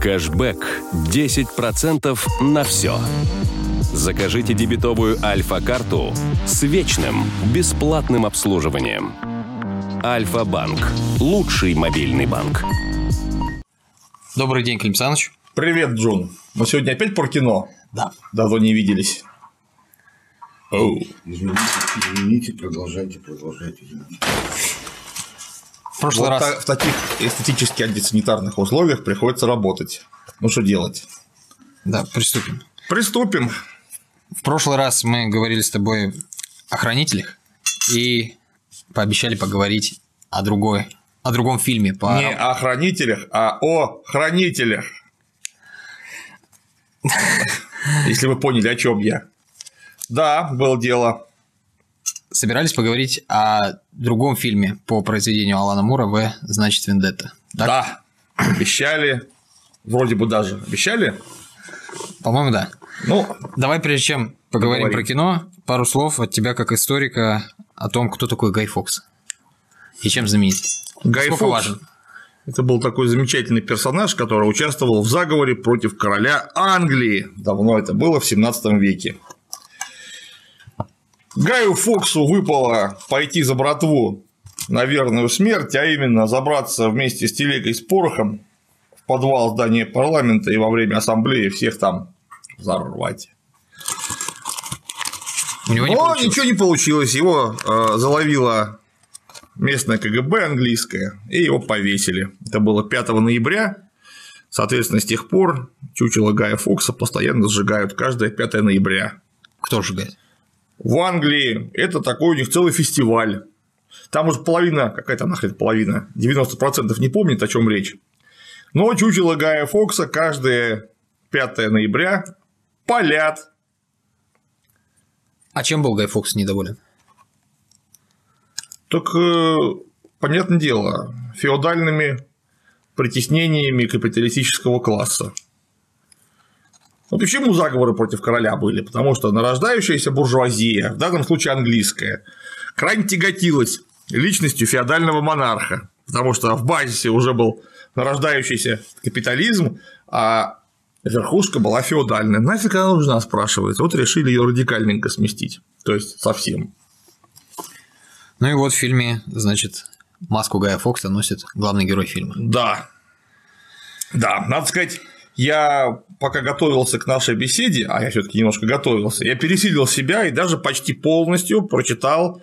Кэшбэк 10% на все. Закажите дебетовую Альфа-карту с вечным бесплатным обслуживанием. Альфа-банк. Лучший мобильный банк. Добрый день, Клим Саныч. Привет, Джон. Мы сегодня опять про кино? Да. Давно не виделись. Оу. Извините, извините, продолжайте, продолжайте. Извините. В прошлый Вот раз... та- в таких эстетически антисанитарных условиях приходится работать. Ну что делать? Да, приступим. Приступим. В прошлый раз мы говорили с тобой о хранителях и пообещали поговорить о другой, о другом фильме по Не о хранителях, а о хранителях. Если вы поняли, о чем я. Да, было дело. Собирались поговорить о другом фильме по произведению Алана Мура В. Значит, Вендетта. Так? Да. Обещали. Вроде бы даже. Обещали? По-моему, да. Ну, Давай, прежде чем поговорим Поговорим. про кино, пару слов от тебя как историка о том, кто такой Гай Фокс и чем знаменит. Гай Сколько Фокс. важен? Это был такой замечательный персонаж, который участвовал в заговоре против короля Англии. Давно это было, в 17 веке. Гаю Фоксу выпало пойти за братву на верную смерть, а именно забраться вместе с телегой с порохом в подвал здания парламента и во время ассамблеи всех там взорвать. У него не Но получилось. ничего не получилось. Его э, заловила местное КГБ английское, и его повесили. Это было 5 ноября. Соответственно, с тех пор чучело Гая Фокса постоянно сжигают каждое 5 ноября. Кто сжигает? В Англии это такой у них целый фестиваль. Там уже половина, какая-то нахрен половина, 90% не помнит, о чем речь. Но чучело Гая Фокса каждое 5 ноября палят А чем был Гай Фокс недоволен? Так, э, понятное дело, феодальными притеснениями капиталистического класса. Ну, почему заговоры против короля были? Потому что нарождающаяся буржуазия, в данном случае английская, крайне тяготилась личностью феодального монарха, потому что в базисе уже был нарождающийся капитализм, а верхушка была феодальная. Нафиг она нужна, спрашивается. Вот решили ее радикальненько сместить, то есть совсем. Ну и вот в фильме, значит, маску Гая Фокса носит главный герой фильма. Да. Да, надо сказать, я пока готовился к нашей беседе, а я все-таки немножко готовился, я пересилил себя и даже почти полностью прочитал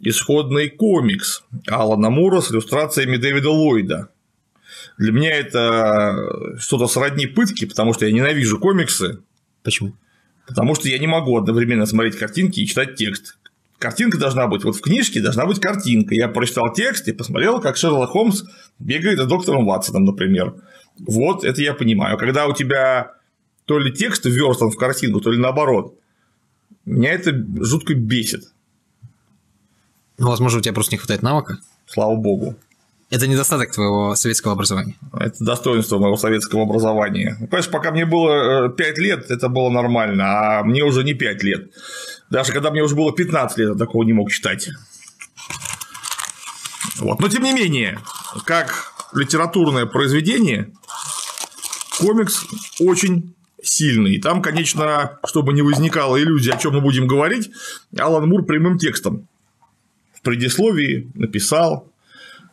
исходный комикс Алана Мура с иллюстрациями Дэвида Ллойда. Для меня это что-то сродни пытки, потому что я ненавижу комиксы, Почему? потому что я не могу одновременно смотреть картинки и читать текст. Картинка должна быть, вот в книжке должна быть картинка. Я прочитал текст и посмотрел, как Шерлок Холмс бегает за доктором Ватсоном, например. Вот это я понимаю. Когда у тебя то ли текст вверстан в картинку, то ли наоборот, меня это жутко бесит, Ну, возможно, у тебя просто не хватает навыка. слава богу. Это недостаток твоего советского образования. Это достоинство моего советского образования. Понимаешь, пока мне было 5 лет, это было нормально, а мне уже не 5 лет. Даже когда мне уже было 15 лет, я такого не мог читать. Вот. Но тем не менее, как литературное произведение, комикс очень сильный. И там, конечно, чтобы не возникало иллюзии, о чем мы будем говорить, Алан Мур прямым текстом в предисловии написал,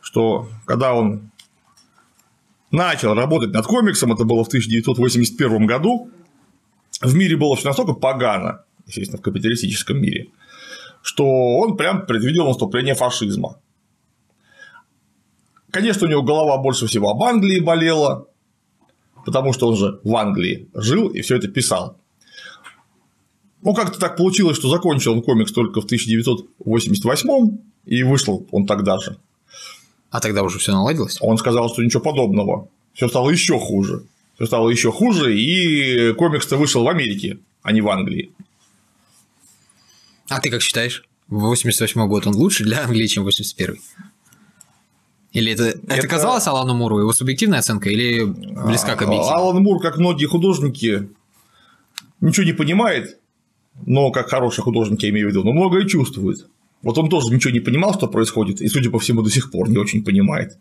что когда он начал работать над комиксом, это было в 1981 году, в мире было все настолько погано, естественно, в капиталистическом мире, что он прям предвидел наступление фашизма. Конечно, у него голова больше всего об Англии болела, потому что он же в Англии жил и все это писал. Ну, как-то так получилось, что закончил он комикс только в 1988 и вышел он тогда же. А тогда уже все наладилось? Он сказал, что ничего подобного. Все стало еще хуже. Все стало еще хуже, и комикс-то вышел в Америке, а не в Англии. А ты как считаешь? 88 год он лучше для Англии, чем 81 Или это, это... Это- казалось Алану Муру его субъективная оценка или близка к объективной? Алан Мур, как многие художники, ничего не понимает, но как хороший художник, я имею в виду, но многое чувствует. Вот он тоже ничего не понимал, что происходит, и, судя по всему, до сих пор не очень понимает.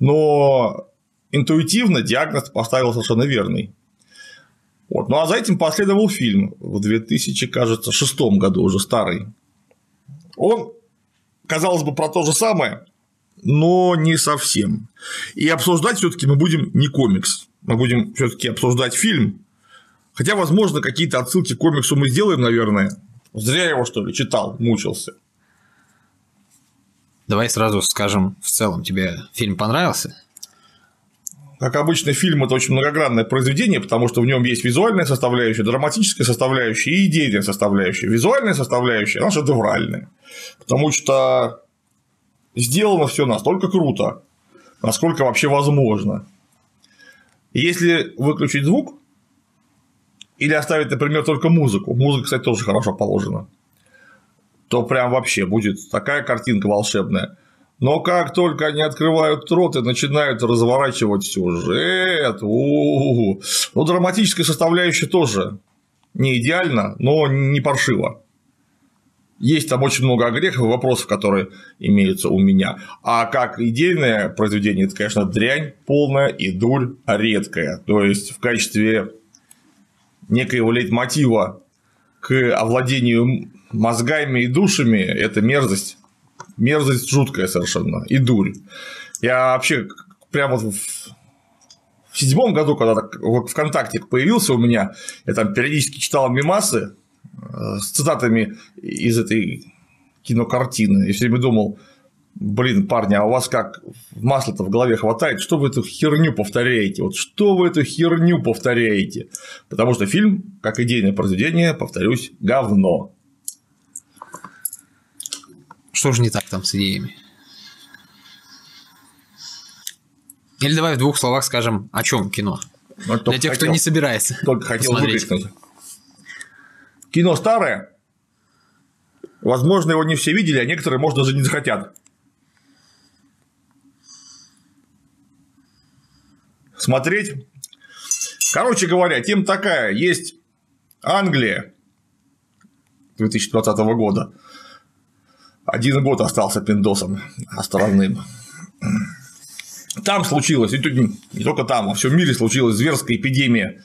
Но интуитивно диагноз поставил совершенно верный. Вот. Ну а за этим последовал фильм в 2000, кажется, шестом году, уже старый. Он, казалось бы, про то же самое, но не совсем. И обсуждать все-таки мы будем не комикс, мы будем все-таки обсуждать фильм. Хотя, возможно, какие-то отсылки к комиксу мы сделаем, наверное. Зря его, что ли, читал, мучился. Давай сразу скажем в целом, тебе фильм понравился? Как обычно, фильм это очень многогранное произведение, потому что в нем есть визуальная составляющая, драматическая составляющая и идейная составляющая. Визуальная составляющая, она шедевральная. Потому что сделано все настолько круто, насколько вообще возможно. Если выключить звук или оставить, например, только музыку, музыка, кстати, тоже хорошо положена, то прям вообще будет такая картинка волшебная. Но как только они открывают рот и начинают разворачивать сюжет, у-у-у. ну, драматическая составляющая тоже не идеально, но не паршиво. Есть там очень много огрехов и вопросов, которые имеются у меня. А как идейное произведение, это, конечно, дрянь полная и дурь редкая. То есть, в качестве некоего лейтмотива к овладению мозгами и душами – это мерзость мерзость жуткая совершенно и дурь. Я вообще прямо в в седьмом году, когда вот ВКонтакте появился у меня, я там периодически читал мемасы с цитатами из этой кинокартины, и все время думал, блин, парни, а у вас как масла-то в голове хватает, что вы эту херню повторяете? Вот что вы эту херню повторяете? Потому что фильм, как идейное произведение, повторюсь, говно. Что же не так там с идеями? Или давай в двух словах скажем, о чем кино. Ну, Для тех, хотел, кто не собирается. Только хотел выкрикнуть. Кино старое. Возможно, его не все видели, а некоторые, может, даже не захотят. Смотреть. Короче говоря, тем такая. Есть Англия 2020 года один год остался пиндосом островным. Там случилось, и не только там, а в всем мире случилась зверская эпидемия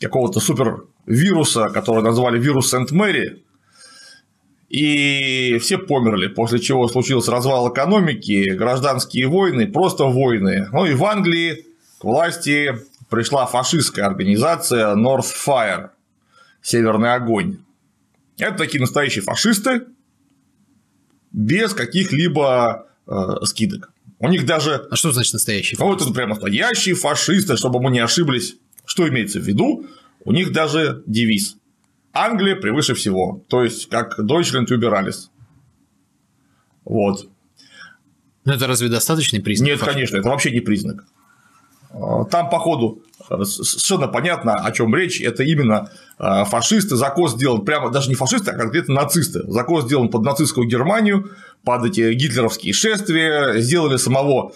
какого-то супервируса, который назвали вирус Сент-Мэри, и все померли, после чего случился развал экономики, гражданские войны, просто войны. Ну и в Англии к власти пришла фашистская организация North Fire, Северный огонь. Это такие настоящие фашисты, без каких-либо э, скидок. У них даже... А что значит настоящий фашист? Вот это прям настоящие фашисты, чтобы мы не ошиблись. Что имеется в виду? У них даже девиз. Англия превыше всего. То есть, как Deutschland über alles. Вот. Но это разве достаточный признак? Нет, фашизма? конечно, это вообще не признак. А, там, походу, совершенно понятно, о чем речь. Это именно а, фашисты. Закос сделан прямо, даже не фашисты, а конкретно нацисты. Закос сделан под нацистскую Германию, под эти гитлеровские шествия. Сделали самого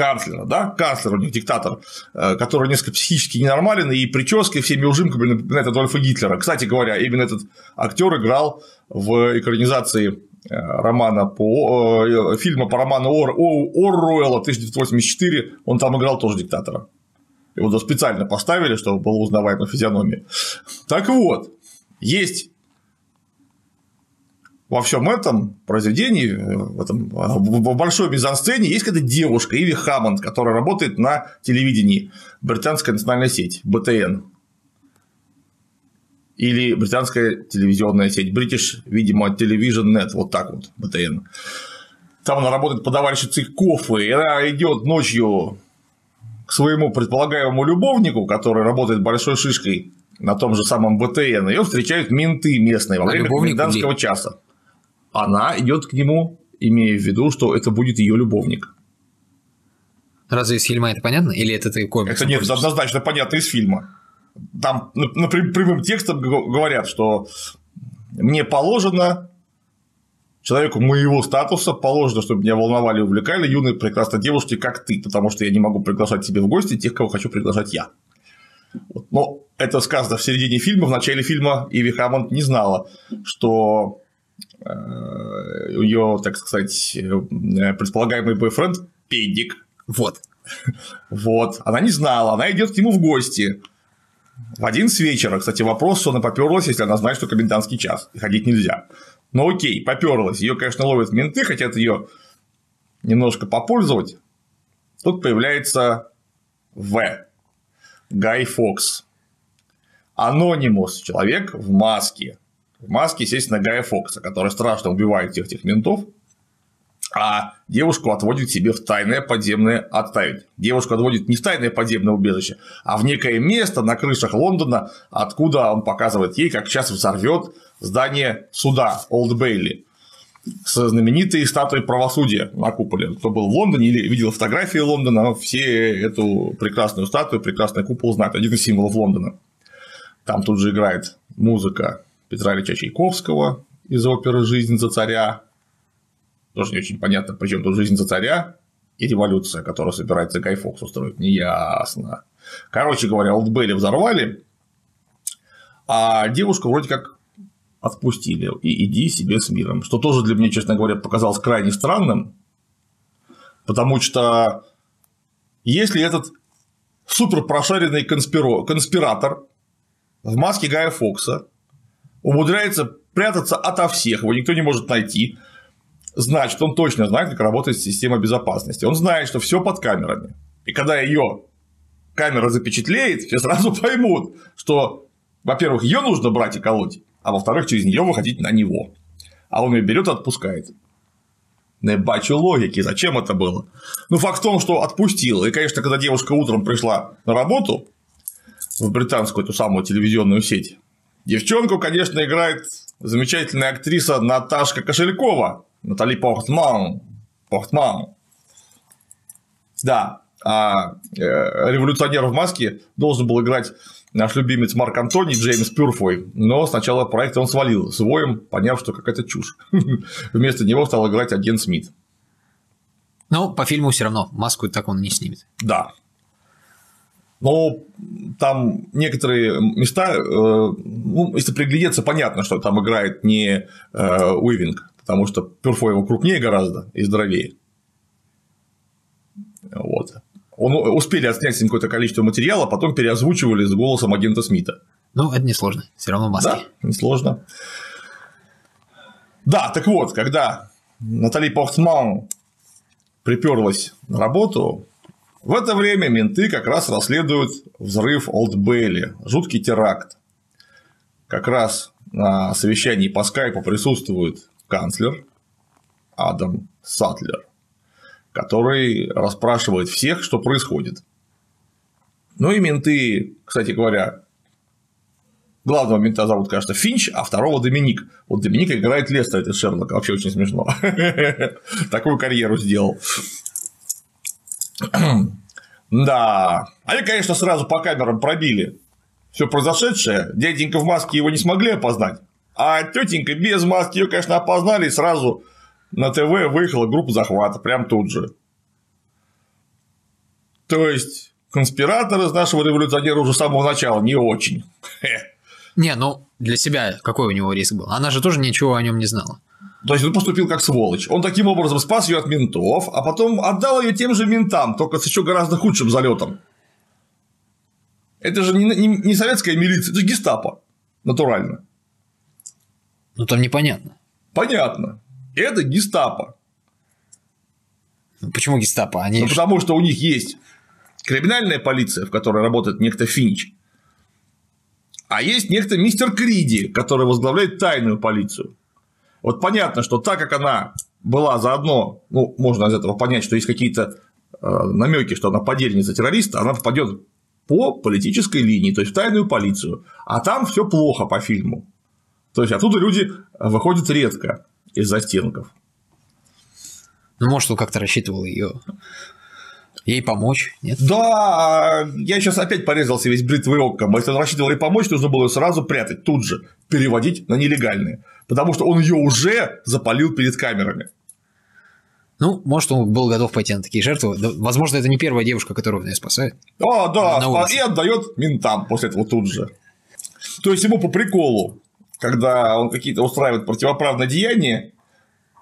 канцлера, да, канцлер у них диктатор, э, который несколько психически ненормален и прической всеми ужимками напоминает Адольфа Гитлера. Кстати говоря, именно этот актер играл в экранизации Э, романа по э, фильма по роману Ор, Орруэлла 1984, он там играл тоже диктатора. Его специально поставили, чтобы было узнаваемо физиономия. Так вот, есть во всем этом произведении, э, в, этом, в большой мизансцене есть какая-то девушка, Иви Хаммонд, которая работает на телевидении, британская национальная сеть, БТН или британская телевизионная сеть British, видимо, Television Net, вот так вот, БТН. Там она работает подавальщицей кофе, и она идет ночью к своему предполагаемому любовнику, который работает большой шишкой на том же самом БТН, ее встречают менты местные во время комендантского часа. Она идет к нему, имея в виду, что это будет ее любовник. Разве из фильма это понятно? Или это ты комикс? Это нет, однозначно понятно из фильма там например, прямым текстом говорят, что мне положено человеку моего статуса положено, чтобы меня волновали и увлекали юные прекрасные девушки, как ты, потому что я не могу приглашать себе в гости тех, кого хочу приглашать я. Но это сказано в середине фильма, в начале фильма Иви Хаммонд не знала, что ее, так сказать, э, предполагаемый бойфренд педик. Вот. Вот. Она не знала, она идет к нему в гости. В один с вечера, кстати, вопрос, что она поперлась, если она знает, что комендантский час, и ходить нельзя. Но окей, поперлась. Ее, конечно, ловят менты, хотят ее немножко попользовать. Тут появляется В. Гай Фокс. Анонимус. Человек в маске. В маске, естественно, Гая Фокса, который страшно убивает всех этих ментов, а девушку отводит себе в тайное подземное отставить. Девушку отводит не в тайное подземное убежище, а в некое место на крышах Лондона, откуда он показывает ей, как сейчас взорвет здание суда Олд Бейли с знаменитой статуей правосудия на куполе. Кто был в Лондоне или видел фотографии Лондона, все эту прекрасную статую, прекрасный купол знают. Один из символов Лондона. Там тут же играет музыка Петра Ильича Чайковского из оперы «Жизнь за царя». Тоже не очень понятно, причем тут «Жизнь за царя» и революция, которую собирается Гай Фокс устроить. Неясно. Короче говоря, Олдбейли взорвали, а девушку вроде как отпустили, и иди себе с миром. Что тоже для меня, честно говоря, показалось крайне странным, потому что если этот супер прошаренный конспиратор в маске Гая Фокса умудряется прятаться ото всех, его никто не может найти, значит, он точно знает, как работает система безопасности. Он знает, что все под камерами. И когда ее камера запечатлеет, все сразу поймут, что, во-первых, ее нужно брать и колоть, а во-вторых, через нее выходить на него. А он ее берет и отпускает. Не бачу логики, зачем это было? Ну, факт в том, что отпустил. И, конечно, когда девушка утром пришла на работу в британскую эту самую телевизионную сеть, девчонку, конечно, играет замечательная актриса Наташка Кошелькова, Натали Портман. Портман. Да, а э, революционер в маске должен был играть наш любимец Марк Антоний, Джеймс Пюрфой, но сначала проекта он свалил с воем, поняв, что какая-то чушь. Вместо него стал играть агент Смит. Но по фильму все равно маску так он не снимет. Да. Но там некоторые места, э, ну, если приглядеться, понятно, что там играет не э, Уивинг, потому что Пюрфой его крупнее гораздо и здоровее. Вот. Он, успели отснять с ним какое-то количество материала, потом переозвучивали с голосом агента Смита. Ну, это несложно, все равно маски. Да, несложно. Да, так вот, когда Натали Портман приперлась на работу, в это время менты как раз расследуют взрыв Олд Бейли, жуткий теракт. Как раз на совещании по скайпу присутствует канцлер Адам Сатлер который расспрашивает всех, что происходит. Ну и менты, кстати говоря, главного мента зовут, кажется, Финч, а второго Доминик. Вот Доминик играет Лестер, это Шерлока, вообще очень смешно. Такую карьеру сделал. Да. Они, конечно, сразу по камерам пробили все произошедшее. Дяденька в маске его не смогли опознать. А тетенька без маски ее, конечно, опознали и сразу на ТВ выехала группа захвата, прям тут же. То есть, конспиратор из нашего революционера уже с самого начала не очень. Не, ну для себя какой у него риск был? Она же тоже ничего о нем не знала. То есть он поступил как сволочь. Он таким образом спас ее от ментов, а потом отдал ее тем же ментам, только с еще гораздо худшим залетом. Это же не, не, не советская милиция, это гестапо. Натурально. Ну там непонятно. Понятно. Это гестапо. Ну, почему гестапо? Они... Ну, потому что у них есть криминальная полиция, в которой работает некто Финч, а есть некто мистер Криди, который возглавляет тайную полицию. Вот понятно, что так как она была заодно, ну, можно из этого понять, что есть какие-то э, намеки, что она подельница террориста, она попадет по политической линии, то есть в тайную полицию. А там все плохо по фильму. То есть оттуда люди выходят редко из застенков. Ну, может, он как-то рассчитывал ее ей помочь, нет? Да, я сейчас опять порезался весь бритвой оком. Если он рассчитывал ей помочь, нужно было ее сразу прятать тут же, переводить на нелегальные. Потому что он ее уже запалил перед камерами. Ну, может, он был готов пойти на такие жертвы. Возможно, это не первая девушка, которую он ее спасает. А, да, и отдает ментам после этого тут же. То есть ему по приколу когда он какие-то устраивает противоправные деяния,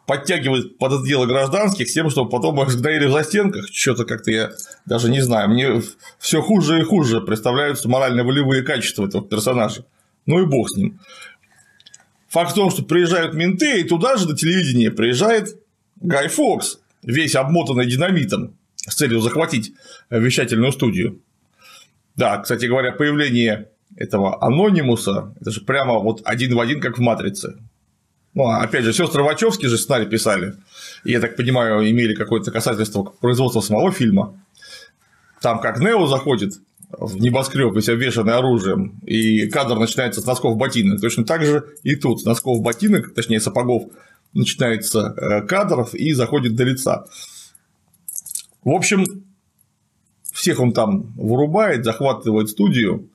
подтягивает под это дело гражданских с тем, чтобы потом их сгноили в застенках. Что-то как-то я даже не знаю. Мне все хуже и хуже представляются морально-волевые качества этого персонажа. Ну и бог с ним. Факт в том, что приезжают менты, и туда же на телевидении приезжает Гай Фокс, весь обмотанный динамитом, с целью захватить вещательную студию. Да, кстати говоря, появление этого анонимуса, это же прямо вот один в один, как в «Матрице». Ну, а опять же, сестры Вачовски же сценарий писали. И, я так понимаю, имели какое-то касательство к производству самого фильма. Там как Нео заходит в небоскреб, весь обвешанный оружием, и кадр начинается с носков ботинок. Точно так же и тут с носков ботинок, точнее сапогов, начинается э, кадров и заходит до лица. В общем, всех он там вырубает, захватывает студию,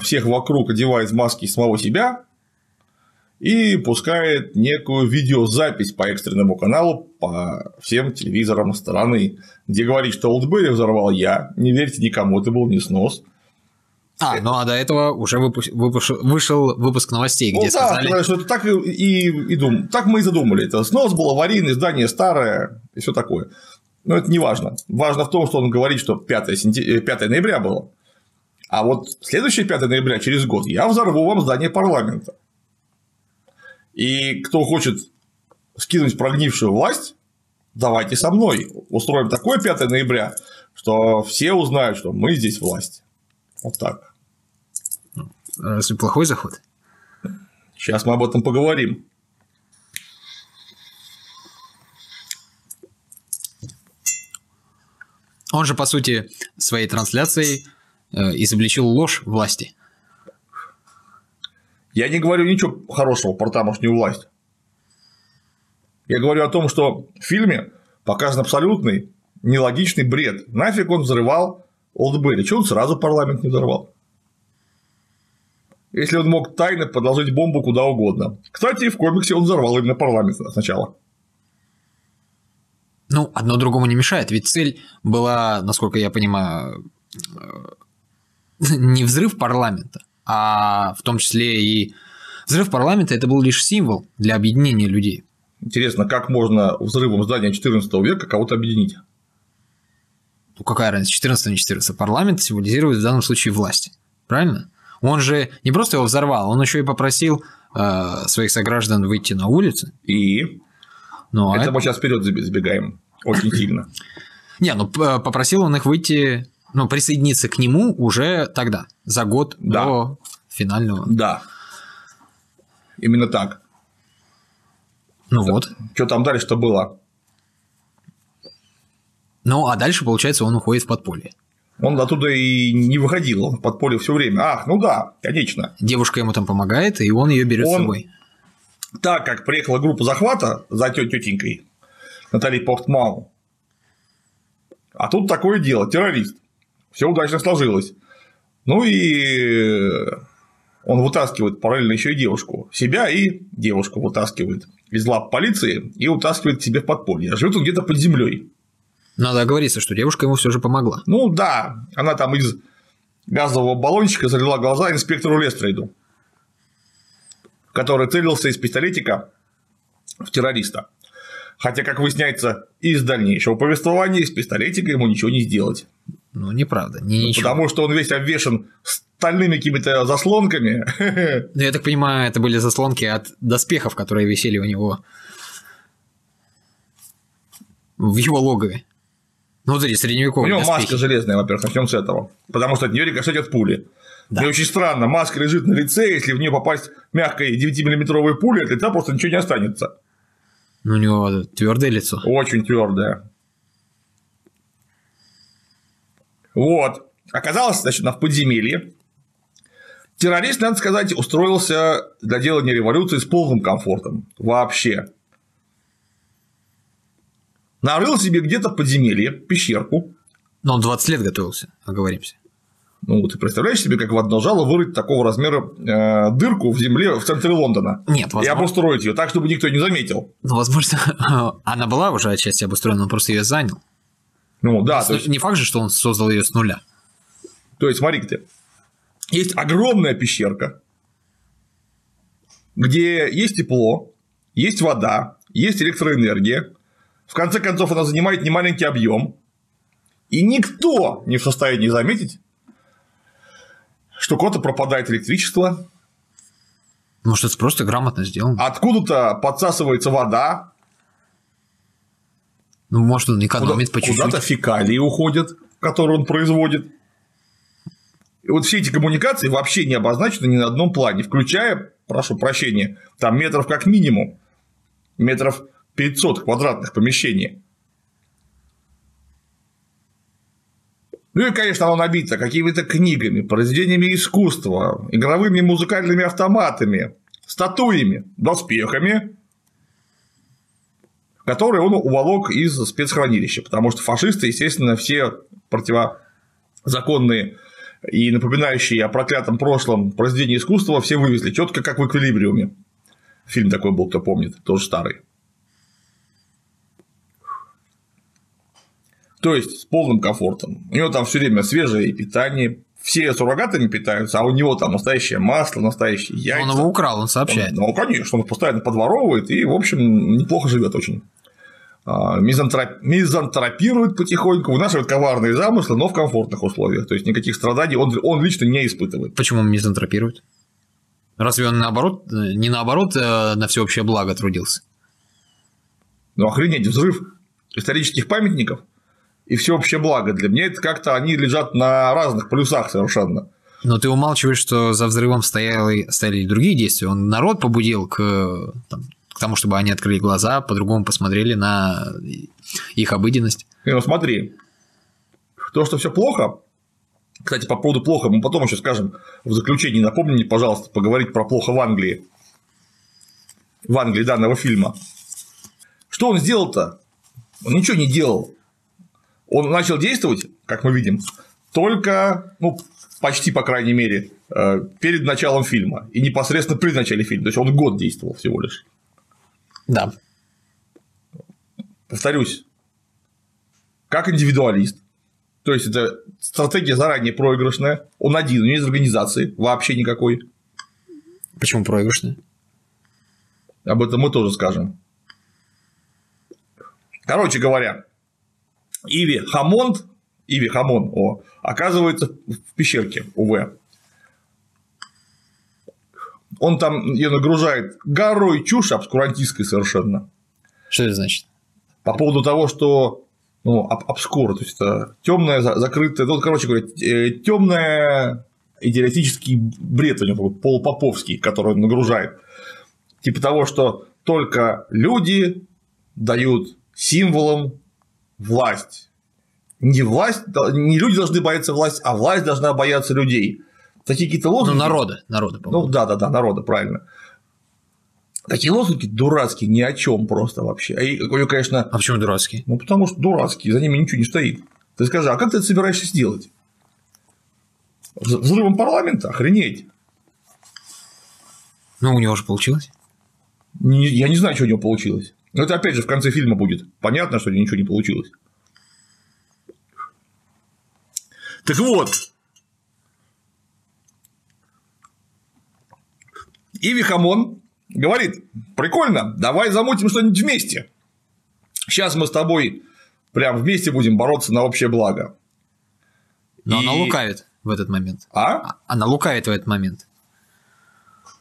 всех вокруг одевает в маски самого себя и пускает некую видеозапись по экстренному каналу по всем телевизорам страны, где говорит, что Олдберри взорвал я, не верьте никому, это был не снос. А, ну а до этого уже выпу- выпуш- вышел выпуск новостей, где ну, да, сказали... что это так и, и, и дум... так мы и задумали. Это снос был аварийный, здание старое и все такое. Но это не важно. Важно в том, что он говорит, что 5, сентя... 5 ноября было. А вот следующее 5 ноября, через год, я взорву вам здание парламента. И кто хочет скинуть прогнившую власть, давайте со мной. Устроим такое 5 ноября, что все узнают, что мы здесь власть. Вот так. Разве плохой заход? Сейчас мы об этом поговорим. Он же, по сути, своей трансляцией э, изобличил ложь власти. Я не говорю ничего хорошего про тамошнюю власть. Я говорю о том, что в фильме показан абсолютный нелогичный бред. Нафиг он взрывал Олдберри? Чего он сразу парламент не взорвал? Если он мог тайно подложить бомбу куда угодно. Кстати, в комиксе он взорвал именно парламент сначала. Ну, одно другому не мешает, ведь цель была, насколько я понимаю, не взрыв парламента, а в том числе и взрыв парламента это был лишь символ для объединения людей. Интересно, как можно взрывом здания 14 века кого-то объединить? Ну, какая разница, 14 не 14. Парламент символизирует в данном случае власть. Правильно? Он же не просто его взорвал, он еще и попросил э, своих сограждан выйти на улицу. И Ну, а это это- мы сейчас вперед забегаем. Очень сильно. Не, ну п- попросил он их выйти, ну, присоединиться к нему уже тогда, за год Да. до финального. Да. Именно так. Ну вот. Что там дальше-то было? Ну, а дальше, получается, он уходит в подполье. Он оттуда и не выходил, он в подполье все время. Ах, ну да, конечно. Девушка ему там помогает, и он ее берет с Он- собой. Так как приехала группа захвата за тетенькой Натальей Портмау, а тут такое дело, террорист. Все удачно сложилось. Ну и он вытаскивает параллельно еще и девушку. Себя и девушку вытаскивает из лап полиции и утаскивает к себе в подполье. Живет он где-то под землей. Надо оговориться, что девушка ему все же помогла. Ну да, она там из газового баллончика залила глаза инспектору Лестрейду, который целился из пистолетика в террориста. Хотя, как выясняется из дальнейшего повествования, из пистолетика ему ничего не сделать. Ну, неправда, не ничего. Потому что он весь обвешен стальными какими-то заслонками. Ну, я так понимаю, это были заслонки от доспехов, которые висели у него в его логове. Ну, вот эти У средневековые него доспехи. маска железная, во-первых, начнем с этого. Потому что от нее рикошетят пули. Да. Мне очень странно, маска лежит на лице, если в нее попасть мягкой 9-миллиметровой пулей, от лица просто ничего не останется. Ну, у него твердое лицо. Очень твердая. Вот. Оказалось, значит, на в подземелье. Террорист, надо сказать, устроился для делания революции с полным комфортом. Вообще. Нарыл себе где-то в подземелье, пещерку. Но он 20 лет готовился, оговоримся. Ну, ты представляешь себе, как в одно жало вырыть такого размера э, дырку в земле в центре Лондона Нет, и возможно, обустроить ее так, чтобы никто не заметил. ну, возможно она была уже отчасти обустроена, он просто ее занял. Ну, да, то Ну, есть Не факт же, что он создал ее с нуля. То есть, смотри ты. Есть огромная пещерка. где есть тепло, есть вода, есть электроэнергия. В конце концов, она занимает немаленький объем. И никто не в состоянии заметить, что куда-то пропадает электричество, Может, это просто грамотно сделано. откуда-то подсасывается вода, Ну, может, он куда- экономит по чуть-чуть. куда-то фекалии уходят, которые он производит. И вот все эти коммуникации вообще не обозначены ни на одном плане, включая, прошу прощения, там метров как минимум, метров 500 квадратных помещений. Ну и, конечно, оно набито какими-то книгами, произведениями искусства, игровыми музыкальными автоматами, статуями, доспехами, которые он уволок из спецхранилища, потому что фашисты, естественно, все противозаконные и напоминающие о проклятом прошлом произведения искусства все вывезли, четко как в эквилибриуме. Фильм такой был, кто помнит, тоже старый. То есть с полным комфортом. У него там все время свежее питание, все суррогатами питаются, а у него там настоящее масло, настоящие яйца. Он его украл, он сообщает. Он- ну, конечно, он постоянно подворовывает и, в общем, неплохо живет очень. А, мизантроп- Мизантропирует потихоньку, вынашивает коварные замыслы, но в комфортных условиях. То есть никаких страданий он, он лично не испытывает. Почему он мизантропирует? Разве он наоборот, не наоборот э, на всеобщее благо трудился? Ну, охренеть, взрыв исторических памятников и всеобщее благо. Для меня это как-то они лежат на разных полюсах совершенно. Но ты умалчиваешь, что за взрывом стояли, стояли другие действия. Он народ побудил к, э, там, к тому, чтобы они открыли глаза, по-другому посмотрели на их обыденность. Ну смотри, то, что все плохо, кстати, по поводу плохо, мы потом еще скажем в заключении, напомни мне, пожалуйста, поговорить про плохо в Англии. В Англии данного фильма. Что он сделал-то? Он ничего не делал. Он начал действовать, как мы видим, только, ну, почти, по крайней мере, э, перед началом фильма и непосредственно при начале фильма. То есть он год действовал всего лишь. Да. повторюсь, как индивидуалист. То есть это стратегия заранее проигрышная. Он один, у него нет организации вообще никакой. Почему проигрышная? Об этом мы тоже скажем. Короче говоря, Иви Хамонд, Иви Хамон, о, оказывается в пещерке УВ. Он там ее нагружает горой чушь обскурантистской совершенно. Что это значит? по поводу того, что ну, об- обскура, то есть это темная, закрытая, ну, короче говоря, темная идеалистический бред у него такой полупоповский, который он нагружает. Типа того, что только люди дают символам власть. Не власть, не люди должны бояться власть, а власть должна бояться людей. Такие какие-то Ну, лозунги. народа, народа, Ну по-моему. да, да, да, народа, правильно. Такие лозунги дурацкие, ни о чем просто вообще. И, ну, конечно, А почему дурацкий? ну, потому что дурацкие, за ними ничего не стоит. Ты скажи, а как ты это собираешься сделать? Вз- Взрывом парламента? Охренеть. Ну, у него же получилось. Не- Я не знаю, что у него получилось. Но это опять же в конце фильма будет. Понятно, что ничего не получилось. Так вот. Иви Хамон говорит, прикольно, давай замутим что-нибудь вместе. Сейчас мы с тобой прям вместе будем бороться на общее благо. Но И- она лукавит в этот момент. А? А- Она лукавит в этот момент.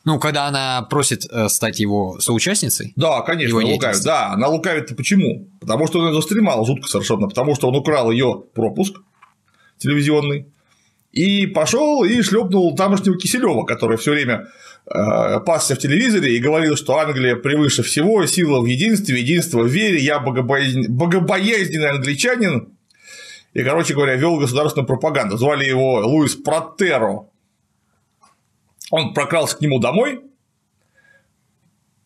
Ну, когда она просит э, стать его соучастницей, Да, конечно, Его она лукавит. Да, она лукавит-то почему? Потому что он ее застремал жутко совершенно, потому что он украл ее пропуск телевизионный и пошел и шлепнул тамошнего Киселева, который все время э, пасся в телевизоре и говорил, что Англия превыше всего, сила в единстве, единство в вере, я богобоязнь- богобоязненный англичанин. И, короче говоря, вел государственную пропаганду. Звали его Луис Протеро. Он прокрался к нему домой,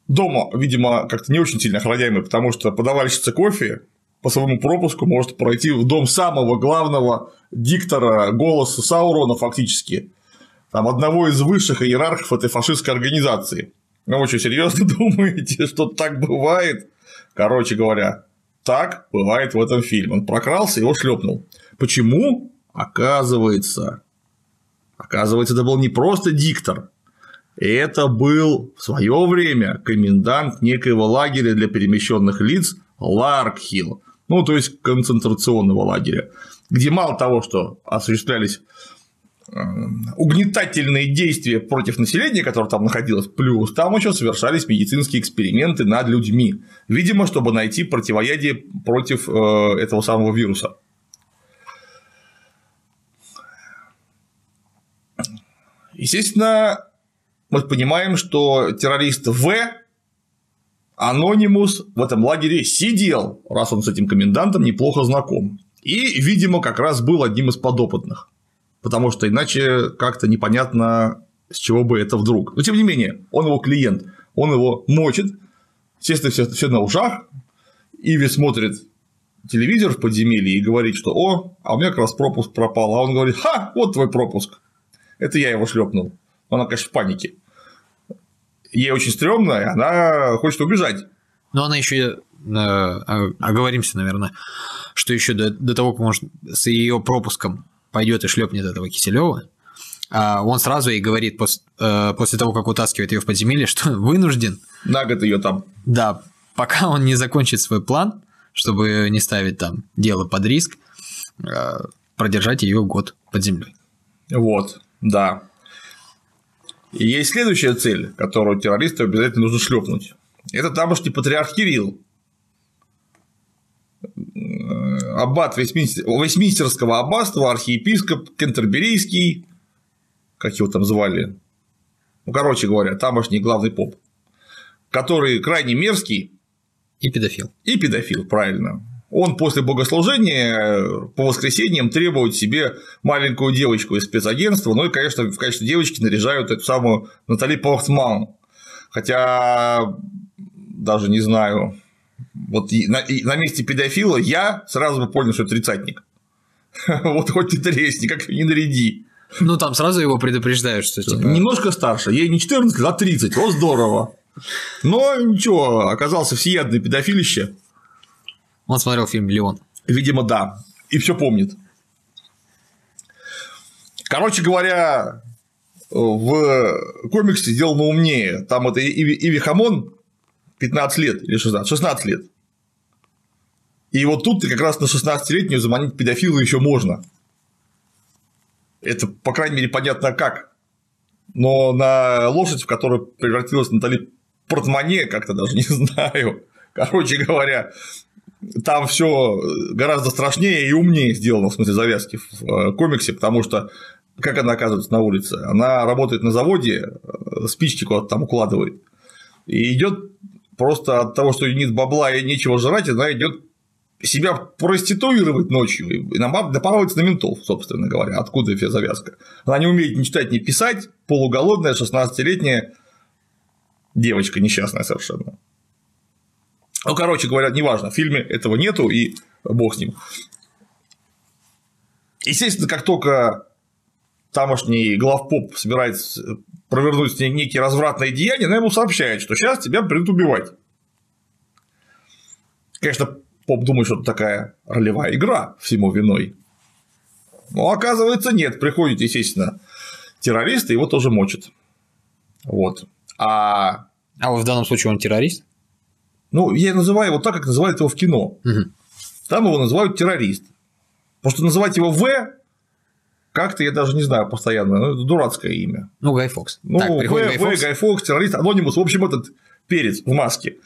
дома, видимо, как-то не очень сильно охраняемый, потому что подавальщица кофе по своему пропуску может пройти в дом самого главного диктора голоса Саурона фактически, там одного из высших иерархов этой фашистской организации. Ну, вы что, серьезно думаете, что так бывает? Короче говоря, так бывает в этом фильме. Он прокрался и его шлепнул. Почему? Оказывается, оказывается, это был не просто диктор, Это был в свое время комендант некоего лагеря для перемещенных лиц Ларкхилл, ну, то есть концентрационного лагеря, где мало того, что осуществлялись э, угнетательные действия против населения, которое там находилось, плюс там еще совершались медицинские эксперименты над людьми, видимо, чтобы найти противоядие против э, этого самого вируса. Естественно, мы понимаем, что террорист В, Анонимус в этом лагере сидел, раз он с этим комендантом неплохо знаком. И, видимо, как раз был одним из подопытных. Потому что иначе как-то непонятно, с чего бы это вдруг. Но тем не менее, он его клиент, он его мочит, естественно, все, все на ушах. Иви смотрит телевизор в подземелье и говорит, что о, а у меня как раз пропуск пропал. А он говорит, ха, вот твой пропуск. Это я его шлепнул. Она, конечно, в панике. Ей очень стрёмно, и она хочет убежать. Но она еще э, оговоримся, наверное, что еще до, до того, как он с ее пропуском пойдет и шлепнет этого Киселева, а он сразу ей говорит после, э, после того, как утаскивает ее в подземелье, что вынужден. На год ее там. Да, пока он не закончит свой план, чтобы не ставить там дело под риск, э, продержать ее год под землей. Вот, да. И есть следующая цель, которую террористу обязательно нужно шлепнуть. Это тамошний патриарх Кирилл. Аббат Вестминстерского аббатства, архиепископ Кентерберийский, как его там звали, ну, короче говоря, тамошний главный поп, который крайне мерзкий. И педофил. И педофил, правильно он после богослужения э, по воскресеньям требует себе маленькую девочку из спецагентства, ну и, конечно, в качестве девочки наряжают эту самую Натали Портман. Хотя даже не знаю, вот на, на месте педофила я сразу бы понял, что это тридцатник. Вот хоть ты тресни, как не наряди. Ну, там сразу его предупреждают, что типа... Немножко старше, ей не 14, а 30, о, здорово. Но ничего, оказался всеядный педофилище. Он смотрел фильм «Леон». Видимо, да. И все помнит. Короче говоря, в комиксе сделано умнее. Там это Иви, Иви Хамон 15 лет или 16, 16 лет. И вот тут как раз на 16-летнюю заманить педофила еще можно. Это, по крайней мере, понятно как. Но на лошадь, в которую превратилась Натали Портмане, как-то даже не знаю. Короче говоря, там все гораздо страшнее и умнее сделано в смысле завязки в э, комиксе, потому что как она оказывается на улице? Она работает на заводе, э, спички куда-то там укладывает. И идет просто от того, что нет бабла и нечего жрать, она идет себя проституировать ночью и напарывается на ментов, собственно говоря, откуда вся завязка. Она не умеет ни читать, ни писать, полуголодная, 16-летняя девочка несчастная совершенно. Ну, короче говоря, неважно, в фильме этого нету, и бог с ним. Естественно, как только тамошний главпоп собирается провернуть некие развратные деяния, она ему сообщает, что сейчас тебя придут убивать. Конечно, поп думает, что это такая ролевая игра всему виной. Но оказывается, нет. Приходит, естественно, террорист, и его тоже мочат. Вот. А... А в данном случае он террорист? Ну, я называю его так, как называют его в кино. Угу. Там его называют террорист. Потому что называть его В как-то я даже не знаю постоянно, ну, это дурацкое имя. Ну, Гай Фокс. Ну, так, В, Гай, Фокс. Гай Фокс, террорист, анонимус, в общем, этот перец в маске.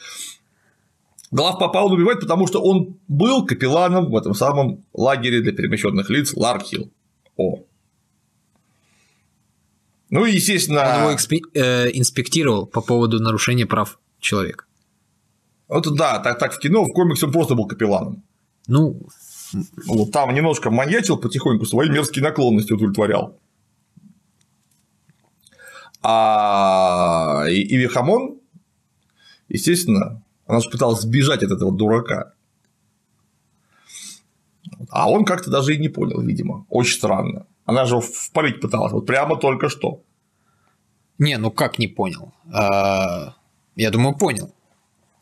Глав попал убивать, потому что он был капелланом в этом самом лагере для перемещенных лиц Ларкхилл. О. Ну и, естественно. Он его экспе- э, инспектировал по поводу нарушения прав человека. Это да, так, так в кино, в комиксе он просто был капелланом. Ну, вот там немножко маньячил потихоньку, свои мерзкие наклонности удовлетворял. А Иви Хамон, естественно, она же пыталась сбежать от этого дурака. А он как-то даже и не понял, видимо. Очень странно. Она же впалить пыталась, вот прямо только что. Не, ну как не понял? А, я думаю, понял.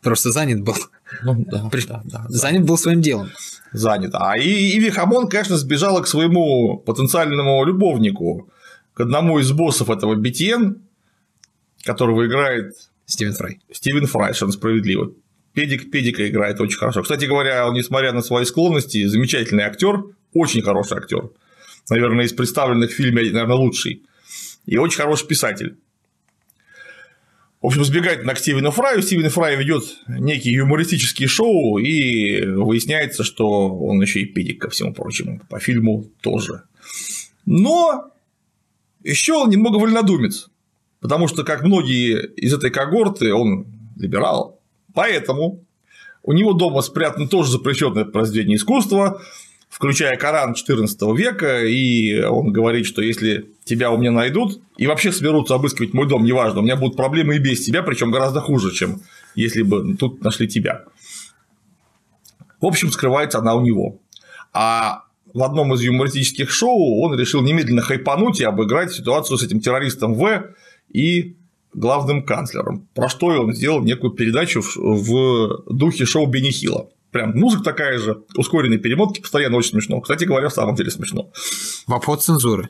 Просто занят был. Ну, да, При... да, да, занят был своим делом. Занят. А и Иви Хамон, конечно, сбежала к своему потенциальному любовнику, к одному из боссов этого BTN, которого играет Стивен Фрай. Стивен Фрай, совершенно справедливо. Педик Педика играет очень хорошо. Кстати говоря, он, несмотря на свои склонности, замечательный актер, очень хороший актер. Наверное, из представленных в фильме, наверное, лучший. И очень хороший писатель. В общем, сбегает к Стивену Фраю. Стивен Фрай ведет некие юмористические шоу, и выясняется, что он еще и педик, ко всему прочему. По фильму тоже. Но еще он немного вольнодумец. Потому что, как многие из этой когорты, он либерал. Поэтому у него дома спрятано тоже запрещенное произведение искусства, включая Коран XIV века, и он говорит, что если тебя у меня найдут и вообще соберутся обыскивать мой дом, неважно, у меня будут проблемы и без тебя, причем гораздо хуже, чем если бы тут нашли тебя. В общем, скрывается она у него. А в одном из юмористических шоу он решил немедленно хайпануть и обыграть ситуацию с этим террористом В и главным канцлером, про что он сделал некую передачу в духе шоу Бенни Хилла. Прям музыка такая же, ускоренные перемотки, постоянно очень смешно. Кстати говоря, в самом деле смешно. В обход цензуры.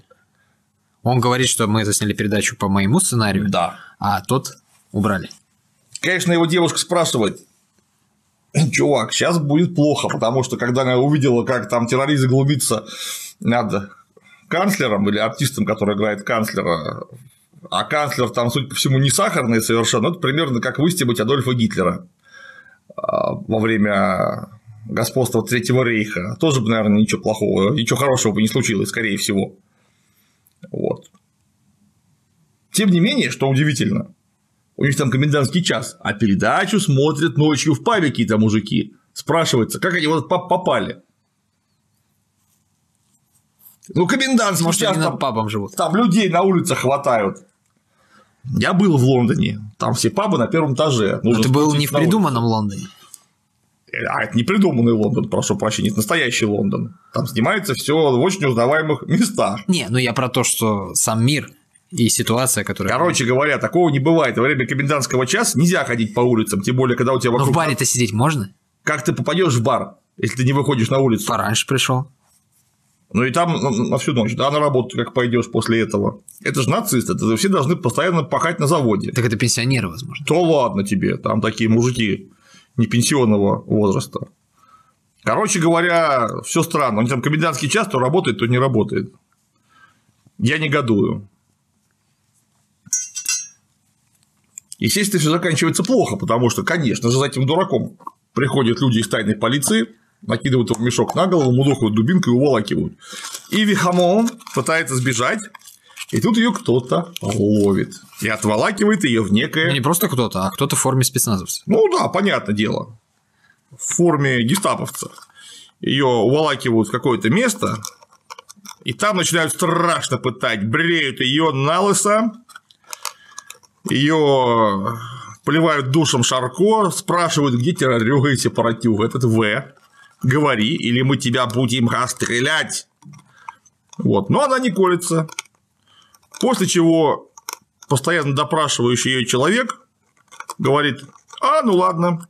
Он говорит, что мы засняли передачу по моему сценарию, Да. а тот убрали. Конечно, его девушка спрашивает, чувак, сейчас будет плохо, потому что когда она увидела, как там террорист глубится над канцлером или артистом, который играет канцлера, а канцлер там, судя по всему, не сахарный совершенно, это примерно как выстебать Адольфа Гитлера во время господства Третьего Рейха. Тоже бы, наверное, ничего плохого, ничего хорошего бы не случилось, скорее всего. Вот. Тем не менее, что удивительно, у них там комендантский час, а передачу смотрят ночью в пабе какие-то мужики. Спрашивается, как они вот попали? Ну, комендантский Может, час, там, пабом живут. там людей на улицах хватают. Я был в Лондоне, там все пабы на первом этаже. Но Нужно ты был не в придуманном Лондоне. А это не придуманный Лондон, прошу прощения, это настоящий Лондон. Там снимается все в очень узнаваемых местах. Не, ну я про то, что сам мир и ситуация, которая... Короче говоря, такого не бывает. Во время комендантского часа нельзя ходить по улицам, тем более, когда у тебя Но вокруг... в баре-то сидеть можно? Как ты попадешь в бар, если ты не выходишь на улицу? Пораньше пришел. Ну и там на, на всю ночь, да, на работу как пойдешь после этого. Это же нацисты, это все должны постоянно пахать на заводе. Так это пенсионеры, возможно. То ладно тебе, там такие мужики не пенсионного возраста. Короче говоря, все странно. Они там комендантский час то работает, то не работает. Я негодую. Естественно, все заканчивается плохо, потому что, конечно же, за этим дураком приходят люди из тайной полиции, накидывают его в мешок на голову, мудохают дубинкой и уволакивают. И Вихамон пытается сбежать, и тут ее кто-то ловит и отволакивает ее в некое Ну, не просто кто-то, а кто-то в форме спецназовца. ну да, понятное дело. В форме гестаповца. Ее уволакивают в какое-то место, и там начинают страшно пытать. Бреют ее на лысо, ее поливают душем Шарко, спрашивают, где террорюга и сепаратюг. Этот В. Говори, или мы тебя будем расстрелять. Вот. Но она не колется. После чего постоянно допрашивающий ее человек говорит, а, ну ладно,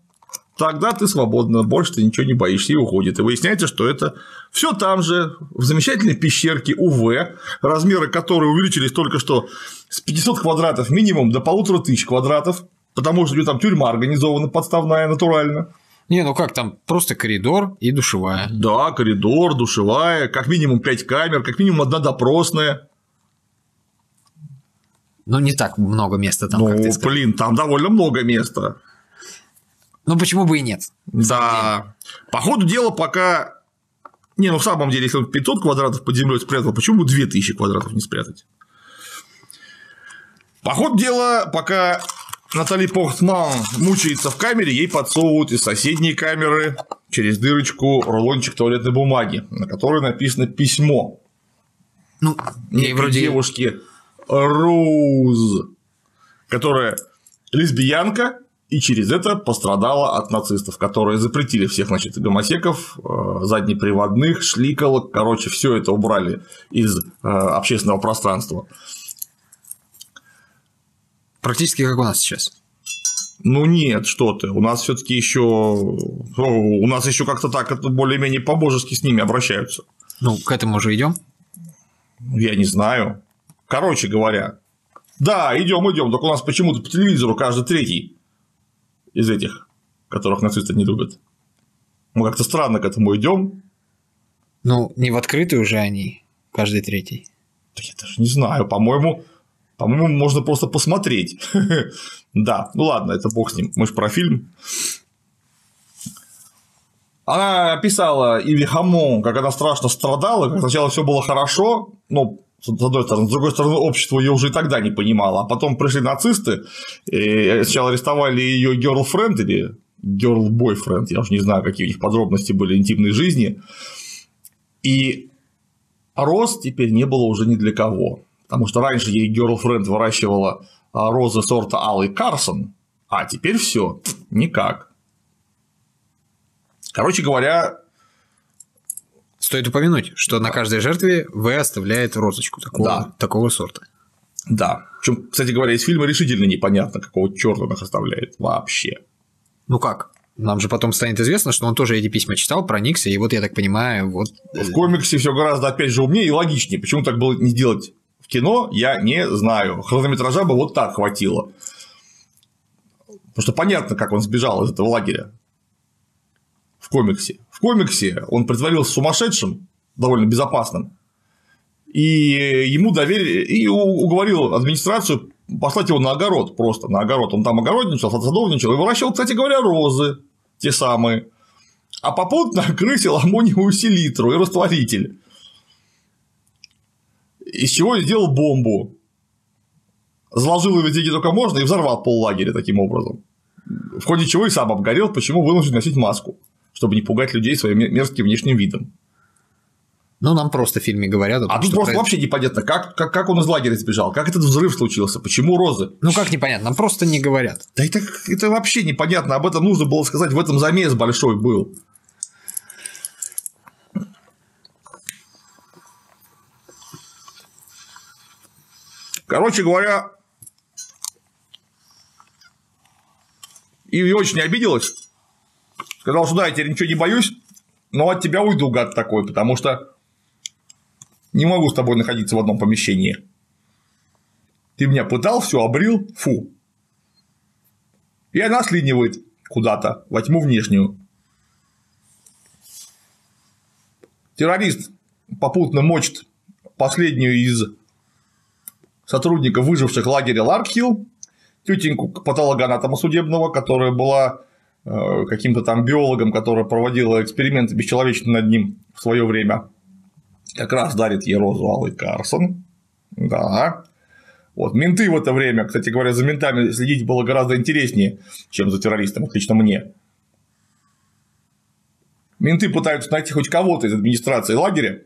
тогда ты свободна, больше ты ничего не боишься и уходит. И выясняется, что это все там же, в замечательной пещерке УВ, размеры которой увеличились только что с 500 квадратов минимум до полутора тысяч квадратов, потому что у нее там тюрьма организована подставная, натурально. Не, ну как там, просто коридор и душевая. Да, коридор, душевая, как минимум 5 камер, как минимум одна допросная. Ну, не так много места там, как ну, блин, там довольно много места. Ну, почему бы и нет? Да. По ходу дела пока... Не, ну в самом деле, если он 500 квадратов под землей спрятал, почему бы 2000 квадратов не спрятать? По ходу дела, пока Натали Портман мучается в камере, ей подсовывают из соседней камеры через дырочку рулончик туалетной бумаги, на которой написано письмо Ну, некой вроде... девушки Роуз, которая лесбиянка и через это пострадала от нацистов, которые запретили всех, значит, гомосеков, э, заднеприводных, шликалок, короче, все это убрали из э, общественного пространства. Практически как у нас сейчас. Ну нет, что ты, у нас все-таки еще у нас еще как-то так это более-менее по-божески с ними обращаются. Ну, к этому уже идем. Я не знаю. Короче говоря, Да, идем, идем. Только у нас почему-то по телевизору каждый третий из этих, которых нацисты не любят. Мы как-то странно к этому идем. Ну, не в открытую уже они, каждый третий. Да я даже не знаю, по-моему, по-моему, можно просто посмотреть. да, ну ладно, это бог с ним. Мы же про фильм. Она описала Иви Хамон, как она страшно страдала, как сначала все было хорошо, ну, с одной стороны, с другой стороны, общество ее уже и тогда не понимало, а потом пришли нацисты, и сначала арестовали ее girlfriend или girl boyfriend, я уже не знаю, какие у них подробности были интимной жизни, и роз теперь не было уже ни для кого, потому что раньше ей girlfriend выращивала а, розы сорта Алый Карсон, а теперь все никак. Короче говоря, Стоит упомянуть, что на каждой жертве В оставляет розочку такого, Да. такого сорта. да. Причем, кстати говоря, из фильма решительно непонятно, какого черта он их оставляет вообще. Ну как? Нам же потом станет известно, что он тоже эти письма читал, проникся, и вот я так понимаю, вот В комиксе все гораздо, опять же, умнее и логичнее. Почему так было не сделать в кино, я не знаю. Хронометража бы вот так хватило. Потому что понятно, как он сбежал из этого лагеря. В комиксе. В комиксе он притворился сумасшедшим, довольно безопасным, и ему доверили, и уговорил администрацию послать его на огород просто, на огород. Он там огородничал, садовничал и выращивал, кстати говоря, розы, те самые. А попутно крысил аммониевую селитру и растворитель. Из чего сделал бомбу. Заложил ее везде, где только можно, и взорвал пол лагеря таким образом. В ходе чего и сам обгорел, почему вынужден носить маску, чтобы не пугать людей своим мерзким внешним видом. ну нам просто в фильме говорят. том, А тут просто про- вообще непонятно, как, как, как он из лагеря сбежал, как этот взрыв случился, почему розы. Ну как непонятно, нам просто не говорят. Да это, это вообще непонятно, об этом нужно было сказать, в этом замес большой был. Короче говоря, и очень обиделась. Сказал, что да, я теперь ничего не боюсь, но от тебя уйду, гад такой, потому что не могу с тобой находиться в одном помещении. Ты меня пытал, все обрил, фу. И она слинивает куда-то, во тьму внешнюю. Террорист попутно мочит последнюю из сотрудников, выживших лагеря Ларкхилл, тетеньку патологоанатома судебного, которая была э, каким-то там биологом, которая проводила эксперименты бесчеловечные над ним в свое время. Как раз дарит ей розу Алый Карсон. Да. Вот, менты в это время, кстати говоря, за ментами следить было гораздо интереснее, чем за террористом, вот лично мне. Менты пытаются найти хоть кого-то из администрации лагеря,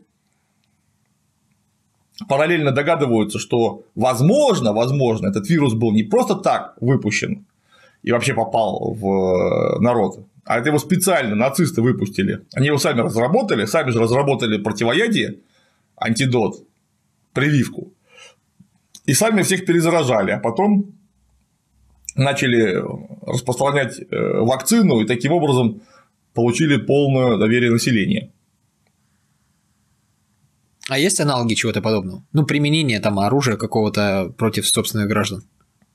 параллельно догадываются, что возможно, возможно, этот вирус был не просто так выпущен и вообще попал в народ, а это его специально нацисты выпустили. Они его сами разработали, сами же разработали противоядие, антидот, прививку. И сами всех перезаражали, а потом начали распространять э, вакцину и таким образом получили полное доверие населения. А есть аналоги чего-то подобного? Ну, применение там оружия какого-то против собственных граждан.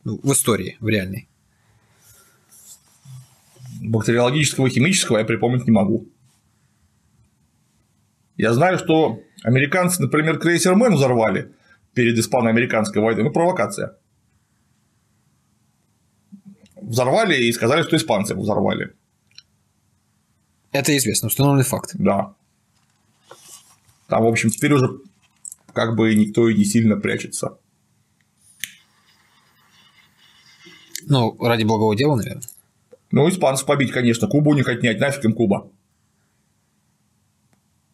Ну, в истории, в реальной. Бактериологического и химического я припомнить не могу. Я знаю, что американцы, например, крейсер Мэн взорвали перед испано-американской войной. Ну, провокация. Взорвали и сказали, что испанцы его взорвали. Это известно, установленный факт. Да. Там, в общем, теперь уже как бы никто и не сильно прячется. Ну, ради благого дела, наверное. Ну, испанцев побить, конечно, Кубу у них отнять, нафиг им Куба.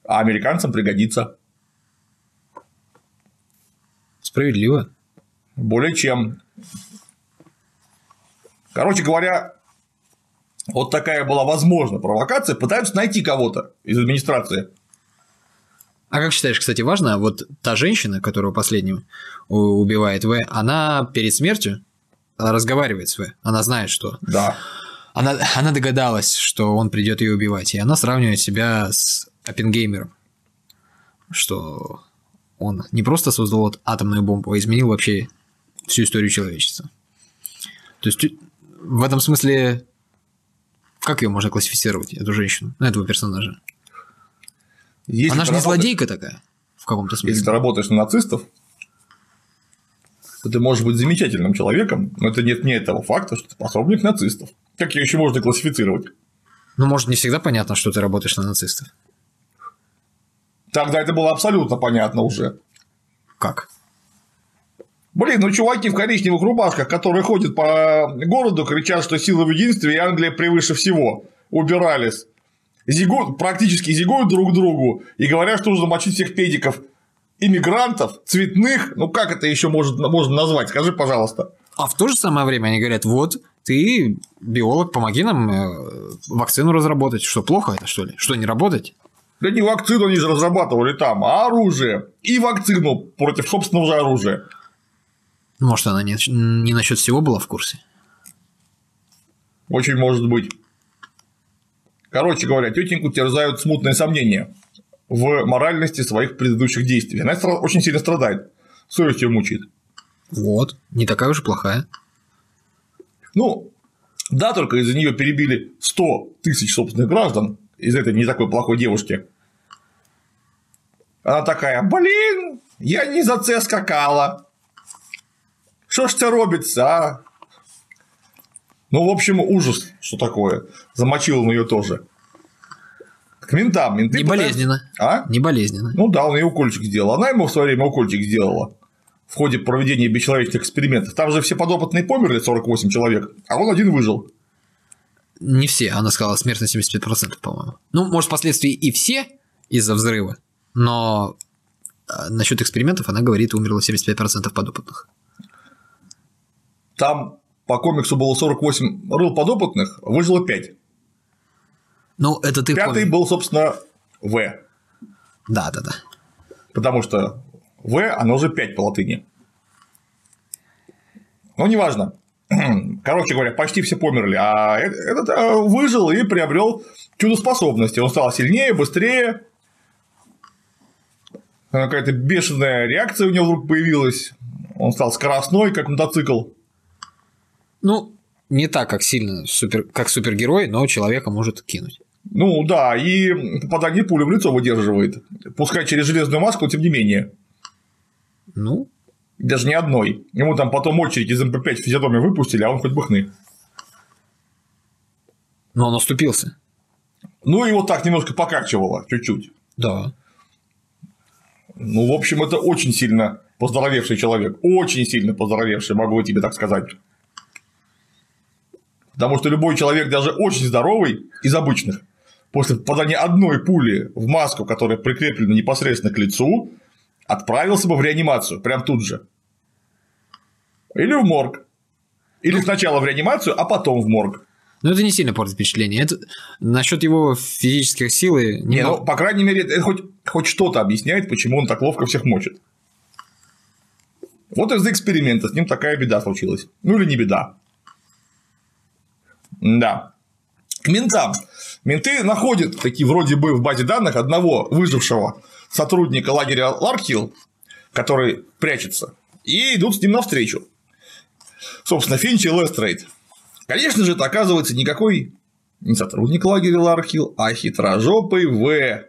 А американцам пригодится. Справедливо. Более чем. Короче говоря, вот такая была возможна провокация. Пытаются найти кого-то из администрации. А как считаешь, кстати, важно, вот та женщина, которую последнюю у- убивает В, она перед смертью разговаривает с В. Она знает, что Да. она, она догадалась, что он придет ее убивать, и она сравнивает себя с Оппенгеймером, что он не просто создал вот атомную бомбу, а изменил вообще всю историю человечества. То есть в этом смысле как ее можно классифицировать, эту женщину, ну, этого персонажа? Если Она же не злодейка такая, в каком-то Если ты смысле. работаешь на нацистов, то ты можешь быть замечательным человеком, но это не отменяет того факта, что ты пособник нацистов. Как ее еще можно классифицировать? Ну, может, не всегда понятно, что ты работаешь на нацистов. Тогда это было абсолютно понятно уже. Как? Блин, ну чуваки в коричневых рубашках, которые ходят по городу, кричат, что сила в единстве и Англия превыше всего. Убирались. Зигуют, практически зигуют друг другу и говорят, что нужно мочить всех педиков. Иммигрантов, цветных, ну как это еще может, можно назвать? Скажи, пожалуйста. А в то же самое время они говорят, вот, ты биолог, помоги нам э, вакцину разработать. Что, плохо это, что ли? Что, не работать? Да не вакцину они же разрабатывали там, а оружие. И вакцину против собственного же оружия. Может, она не, не насчет всего была в курсе? Очень может быть. Короче говоря, тетеньку терзают смутные сомнения в моральности своих предыдущих действий. Она очень сильно страдает. Совесть ее мучает. Вот, не такая уж и плохая. Ну, да, только из-за нее перебили 100 тысяч собственных граждан из этой не такой плохой девушки. Она такая, блин, я не за це скакала. Что ж це робиться, а? Ну, в общем, ужас, что такое. Замочил он ее тоже. К ментам. Менты Не пытаются- болезненно. А? Не болезненно. Ну да, он ей укольчик сделал. Она ему в свое время укольчик сделала в ходе проведения бесчеловечных экспериментов. Там же все подопытные померли, 48 человек, а он один выжил. Не все, она сказала смертность 75%, по-моему. Ну, может, впоследствии и все из-за взрыва, но насчет экспериментов она говорит, умерло 75% подопытных. Там по комиксу было 48 рыл подопытных, выжило 5. Ну, это ты Пятый помни- был, собственно, В. Да, да, да. Потому что В, оно же 5 по латыни. Ну, неважно. Короче говоря, почти все померли, а э- этот э, выжил и приобрел чудо-способности. Он стал сильнее, быстрее. Какая-то бешеная реакция у него вдруг появилась. Он стал скоростной, как мотоцикл. Ну, не так, как сильно, супер, как супергерой, но человека может кинуть. Ну да, и попадание пули в лицо выдерживает. Пускай через железную маску, тем не менее. Ну, Даже не одной. Ему там потом очередь из МП5 в физиономию выпустили, а он хоть бы хны. но он оступился. Ну, его так немножко покачивало, чуть-чуть. Да. Ну, в общем, это очень сильно поздоровевший человек. Очень сильно поздоровевший, могу тебе так сказать. Потому что любой человек, даже очень здоровый, из обычных, после попадания одной пули в маску, которая прикреплена непосредственно к лицу, отправился бы в реанимацию, прям тут же. Или в морг. Или сначала в реанимацию, а потом в морг. Но это не сильно портит впечатление. Это насчет его физических силы Не, немного- ну, по крайней мере, это хоть, хоть что-то объясняет, почему он так ловко всех мочит. Вот из-за эксперимента с ним такая беда случилась. Ну или не беда. Да. К ментам. Менты находят такие вроде бы в базе данных одного выжившего сотрудника лагеря Ларкхилл, который прячется, и идут с ним навстречу. Собственно, Финч и Лестрейд. Конечно же, это оказывается никакой не сотрудник лагеря Ларкхилл, а хитрожопый В,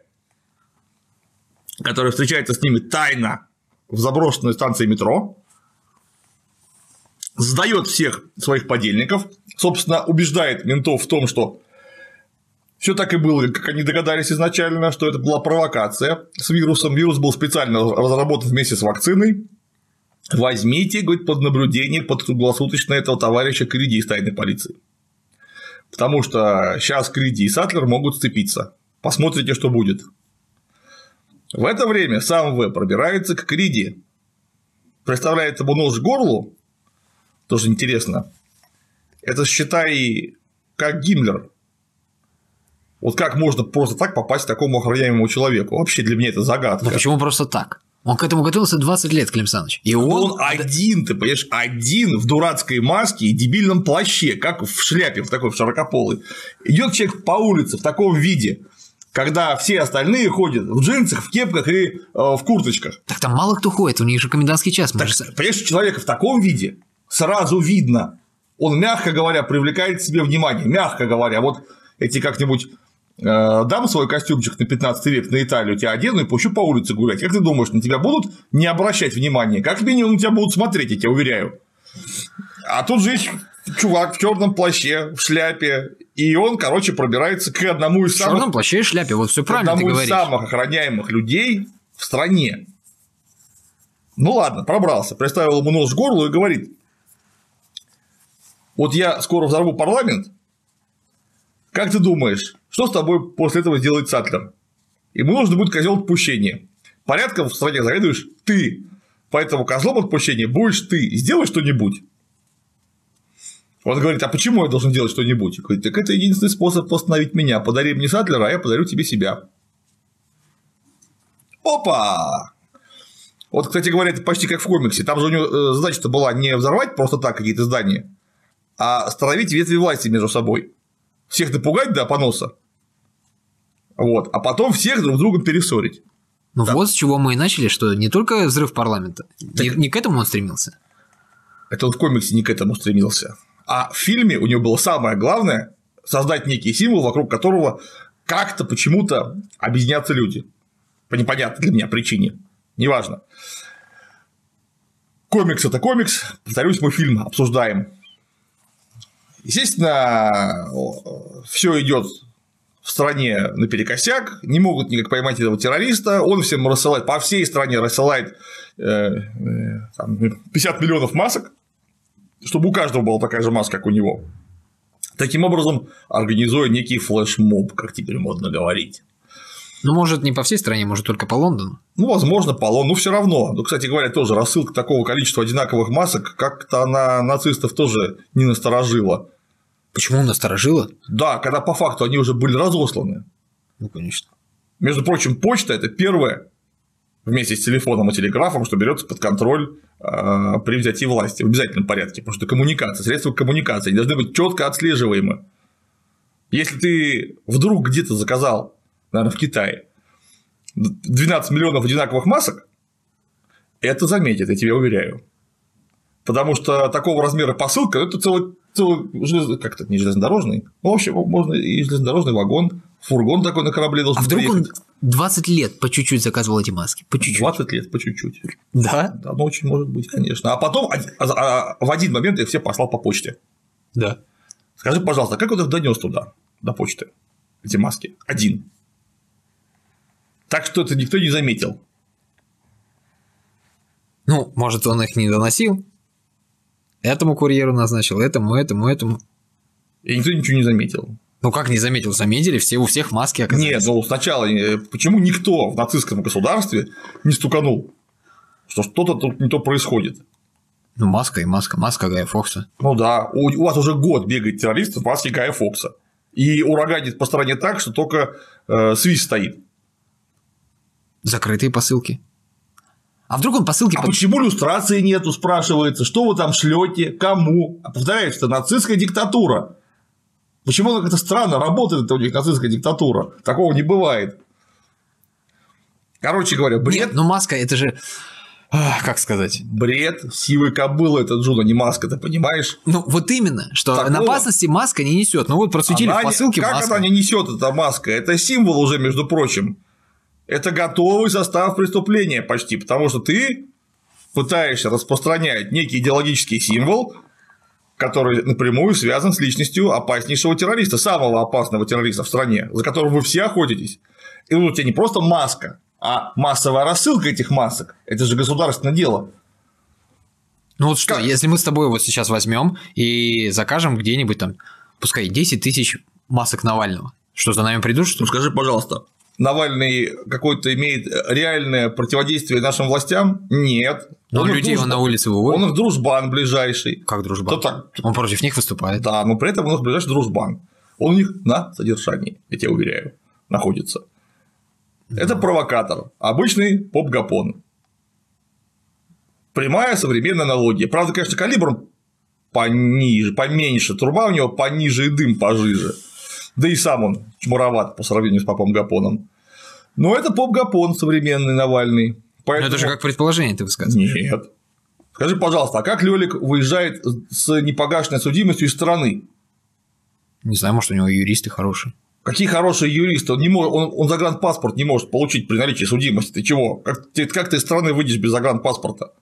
который встречается с ними тайно в заброшенной станции метро, сдает всех своих подельников, собственно, убеждает ментов в том, что все так и было, как они догадались изначально, что это была провокация с вирусом. Вирус был специально разработан вместе с вакциной. Возьмите, говорит, под наблюдение, под круглосуточно этого товарища Криди из тайной полиции. Потому что сейчас Криди и Сатлер могут сцепиться. Посмотрите, что будет. В это время сам В пробирается к Криди, представляет ему нож к горлу, тоже интересно. Это считай, как Гиммлер. Вот как можно просто так попасть к такому охраняемому человеку? Вообще для меня это загадка. Но почему просто так? Он к этому готовился 20 лет, Клим Саныч. И он... Он один, ты понимаешь, один в дурацкой маске и дебильном плаще, как в шляпе, в такой в широкополой. Идет человек по улице в таком виде. когда все остальные ходят в джинсах, в кепках и э, в курточках. Так там мало кто ходит, у них же комендантский час. Так, же- понимаешь, человека в таком виде сразу видно. Он, мягко говоря, привлекает к себе внимание. Мягко говоря, вот эти как-нибудь э, дам свой костюмчик на 15 век на Италию, тебя одену и пущу по улице гулять. Как ты думаешь, на тебя будут не обращать внимания? Как минимум на тебя будут смотреть, я тебя уверяю. А тут же есть чувак в черном плаще, в шляпе, и он, короче, пробирается к одному из В самых черном плаще и шляпе, вот все правильно ты одному из говоришь. самых охраняемых людей в стране. Ну ладно, пробрался, приставил ему нож к горлу и говорит, вот я скоро взорву парламент, как ты думаешь, что с тобой после этого сделает Сатлер? Ему нужно будет козел отпущения. Порядком в стране заведуешь ты, поэтому козлом отпущения будешь ты. Сделай что-нибудь. Он говорит, а почему я должен делать что-нибудь? Говорит, так это единственный способ остановить меня. Подари мне Сатлера, а я подарю тебе себя. Опа! Вот, кстати говоря, это почти как в комиксе. Там же у него э, задача-то была не взорвать просто так какие-то здания, а остановить ветви власти между собой. Всех напугать до поноса. Вот. А потом всех друг с другом перессорить. Ну вот с чего мы и начали, что не только взрыв парламента, не, не к этому он стремился. Это он в комиксе не к этому стремился. А в фильме у него было самое главное создать некий символ, вокруг которого как-то почему-то объединятся люди. По непонятной для меня причине. Неважно. Комикс это комикс. Повторюсь, мы фильм обсуждаем. Естественно, все идет в стране наперекосяк, не могут никак поймать этого террориста, он всем рассылает, по всей стране рассылает э, э, там, 50 миллионов масок, чтобы у каждого была такая же маска, как у него. Таким образом, организуя некий флешмоб, как теперь модно говорить. Ну, может, не по всей стране, может, только по Лондону. Ну, возможно, полон, но все равно. Ну, кстати говоря, тоже рассылка такого количества одинаковых масок как-то она нацистов тоже не насторожила. Почему насторожило? Да, когда по факту они уже были разосланы. Ну, конечно. Между прочим, почта это первое вместе с телефоном и телеграфом, что берется под контроль э, при взятии власти в обязательном порядке, потому что коммуникация, средства коммуникации они должны быть четко отслеживаемы. Если ты вдруг где-то заказал, наверное, в Китае 12 миллионов одинаковых масок, это заметит, я тебе уверяю. Потому что такого размера посылка это целый, целый желез... как-то не железнодорожный. Ну, в общем, можно и железнодорожный вагон, фургон такой на корабле должен А вдруг он приехать. 20 лет по чуть-чуть заказывал эти маски? По чуть-чуть. 20 лет по чуть-чуть. Да? Да, ну очень может быть, конечно. А потом один- а- а в один момент я все послал по почте. Да. Скажи, пожалуйста, как он их донес туда, до почты, эти маски? Один. Так что это никто не заметил. Ну, может, он их не доносил? Этому курьеру назначил, этому, этому, этому. И никто ничего не заметил. Ну, как не заметил, заметили, все у всех маски оказались. Нет, ну сначала э, почему никто в нацистском государстве не стуканул, что что-то тут не то происходит? Ну, маска и маска, маска Гая Фокса. Ну да, у, у вас уже год бегает террорист в маске Гая Фокса. И ураганит по стране так, что только э, свист стоит. Закрытые посылки. А вдруг он посылки А под- почему люстрации нету, спрашивается, что вы там шлете, кому? А повторяю, что нацистская диктатура. Почему как-то странно работает, это у них нацистская диктатура? Такого не бывает. Короче говоря, бред, Нет, ну маска это же... Ах, Как сказать? бред сивой кобылы это Джуна, не маска, ты понимаешь? Ну, вот именно, что Такого- опасности маска не несет. Ну, вот просветили Она в не- посылке как маска. она не несет эта маска? Это символ уже, между прочим. Это готовый состав преступления почти, потому что ты пытаешься распространять некий идеологический символ, который напрямую связан с личностью опаснейшего террориста, самого опасного террориста в стране, за которым вы все охотитесь. И вот у тебя не просто маска, а массовая рассылка этих масок. Это же государственное дело. Ну вот что, Как? если мы с тобой вот сейчас возьмем и закажем где-нибудь там, пускай 10 тысяч масок Навального, что за нами придут, что Ну скажи, пожалуйста, Навальный какое-то имеет реальное противодействие нашим властям? Нет. Но Он их людей он дружбан- на улице выводит. Он их дружбан ближайший. Как дружба? То так, Он против них выступает. да, но при этом он их ближайший дружбан. Он у них на содержании, я тебе уверяю, находится. Это провокатор, обычный поп-гапон. Прямая современная аналогия. Правда, конечно, калибром пониже, поменьше, труба у него пониже и дым пожиже. Да и сам он чмуроват по сравнению с попом Гапоном. Но это поп Гапон современный Навальный. Ну, Поэтому... это же как предположение ты высказываешь. Нет. Скажи, пожалуйста, а как Лёлик выезжает с непогашенной судимостью из страны? Не знаю, может, у него юристы хорошие. Какие хорошие юристы? Он, не может, он, он загранпаспорт не может получить при наличии судимости. Ты чего? Как, ты, как ты из страны выйдешь без загранпаспорта?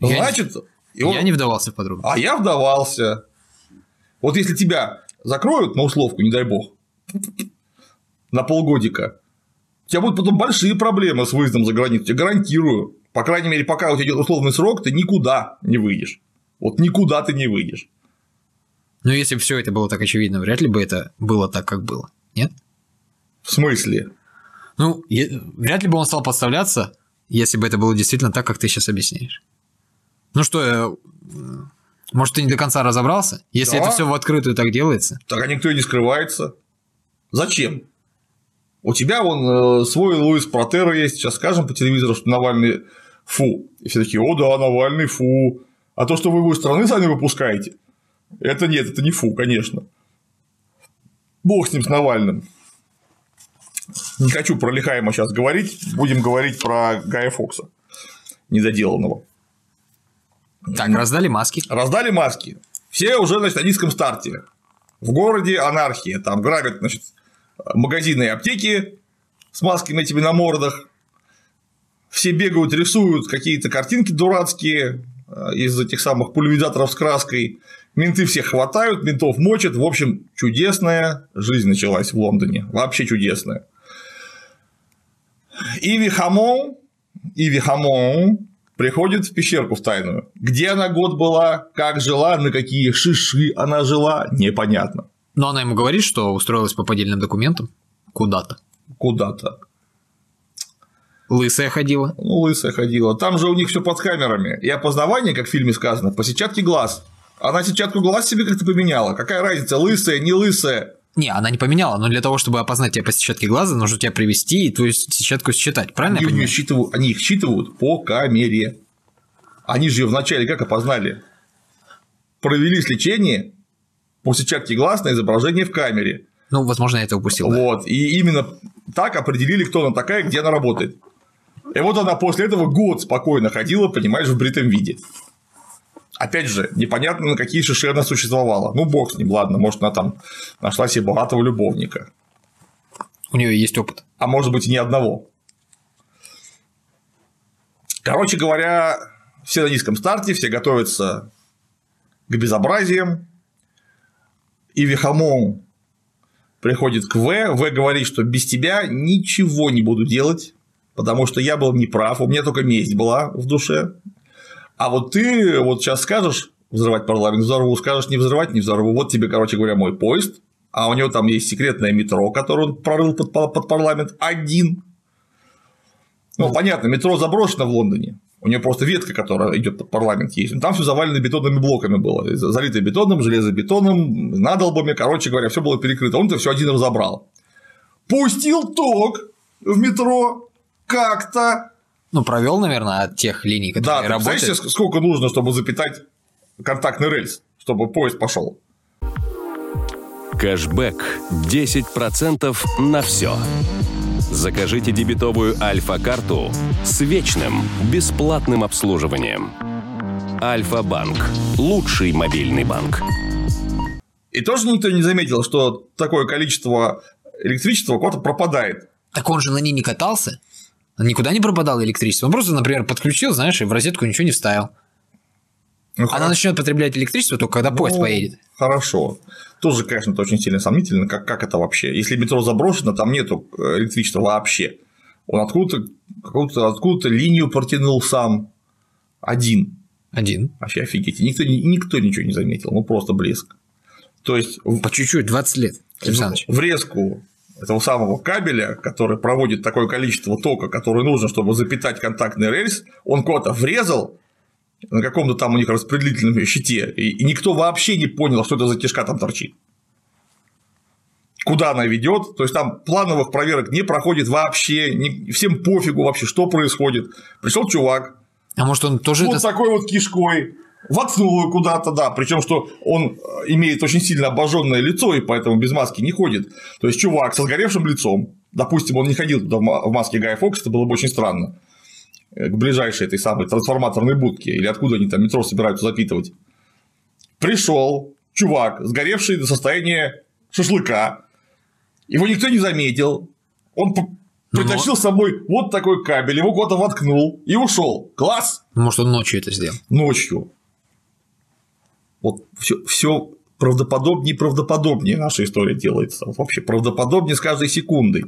Я не- Значит, и он- Я не вдавался в подробности. а я вдавался. Вот если тебя закроют на условку, не дай бог, на полгодика, у тебя будут потом большие проблемы с выездом за границу, я гарантирую. По крайней мере, пока у тебя идет условный срок, ты никуда не выйдешь. Вот никуда ты не выйдешь. Но если бы все это было так очевидно, вряд ли бы это было так, как было. Нет? В смысле? Ну, вряд ли бы он стал подставляться, если бы это было действительно так, как ты сейчас объясняешь. Ну что, э, может, ты не до конца разобрался? Если Да. это все в открытую так делается? Так а никто и не скрывается. Зачем? У тебя вон э, свой Луис Протера есть, сейчас скажем по телевизору, что Навальный фу. И все такие, о да, Навальный фу. А то, что вы его из страны сами выпускаете, это нет, это не фу, конечно. Бог с ним, с Навальным. Не хочу про Лихаема сейчас говорить, будем говорить про Гая Фокса, недоделанного. Так, раздали маски. Раздали маски. Все уже, значит, на низком старте. В городе анархия. Там грабят, значит, магазины и аптеки с масками этими на мордах. Все бегают, рисуют какие-то картинки дурацкие э, из этих самых пульверизаторов с краской. Менты всех хватают, ментов мочат. В общем, чудесная жизнь началась в Лондоне. Вообще чудесная. Иви Хамон, Иви Хамон приходит в пещерку в тайную. Где она год была, как жила, на какие шиши она жила, непонятно. Но она ему говорит, что устроилась по поддельным документам куда-то. Куда-то. Лысая ходила. Ну, лысая ходила. Там же у них все под камерами. И опознавание, как в фильме сказано, по сетчатке глаз. Она сетчатку глаз себе как-то поменяла. Какая разница, лысая, не лысая? Не, она не поменяла, но для того, чтобы опознать тебя по сетчатке глаза, нужно тебя привести и твою сетчатку считать. Правильно Они, я понимаю? считывают, они их считывают по камере. Они же ее вначале как опознали? Провели сличение по сетчатке глаз на изображение в камере. Ну, возможно, я это упустил. да. Вот. И именно так определили, кто она такая, где она работает. И вот она после этого год спокойно ходила, понимаешь, в бритом виде. Опять же, непонятно, на какие шиши она существовала. Ну, бог с ним, ладно, может, она там нашла себе богатого любовника. У нее есть опыт. А может быть, и ни одного. Короче говоря, все на низком старте, все готовятся к безобразиям. И Вихамон приходит к В. В говорит, что без тебя ничего не буду делать, потому что я был неправ, у меня только месть была в душе. А вот ты вот сейчас скажешь взрывать парламент, взорву, скажешь не взрывать, не взорву. Вот тебе, короче говоря, мой поезд, а у него там есть секретное метро, которое он прорыл под, под парламент один. Ну, понятно, метро заброшено в Лондоне. У нее просто ветка, которая идет под парламент, есть. Там все завалено бетонными блоками было. Залито бетоном, железобетоном, надолбами. Короче говоря, все было перекрыто. Он это все один разобрал. Пустил ток в метро как-то. Ну, провел, наверное, от тех линий, Да, которые ты представляешь, работают. себе, сколько нужно, чтобы запитать контактный рельс, чтобы поезд пошел. Кэшбэк 10% на все. Закажите дебетовую Альфа-карту с вечным бесплатным обслуживанием. Альфа-банк – лучший мобильный банк. И тоже никто не заметил, что такое количество электричества куда-то пропадает. Так он же на ней не катался. Никуда не пропадал электричество. Он просто, например, подключил, знаешь, и в розетку ничего не вставил. Ну, Она начнет потреблять электричество только когда поезд Ну, поедет. Хорошо. Тоже, конечно, это очень сильно сомнительно, как, как это вообще. Если метро заброшено, там нету э, электричества вообще. Он откуда-то откуда откуда линию протянул сам один. Один. Вообще офигеть. Никто, ни- никто ничего не заметил. Ну, просто блеск. То есть, в, По чуть-чуть, 20 лет. Александрович. врезку этого самого кабеля, который проводит такое количество тока, которое нужно, чтобы запитать контактный рельс, он куда-то врезал на каком-то там у них распределительном щите, и, никто вообще не понял, что это за кишка там торчит. Куда она ведет, то есть там плановых проверок не проходит вообще, не- всем пофигу вообще, что происходит. Пришел чувак, А может, он тоже вот это... такой вот кишкой, воткнул его куда-то, да, причем что он имеет очень сильно обожженное лицо и поэтому без маски не ходит. То есть чувак со сгоревшим лицом, допустим, он не ходил туда в маске Гая Фокса, это было бы очень странно, э, к ближайшей этой самой трансформаторной будке, или откуда они там метро собираются запитывать. Пришел чувак, сгоревший до состояния шашлыка, его никто не заметил, он ну, притащил с собой вот такой кабель, его куда-то воткнул и ушел. Класс! Может, он ночью это сделал? Ночью. Вот все, все правдоподобнее и правдоподобнее наша история делается. Вообще правдоподобнее с каждой секундой.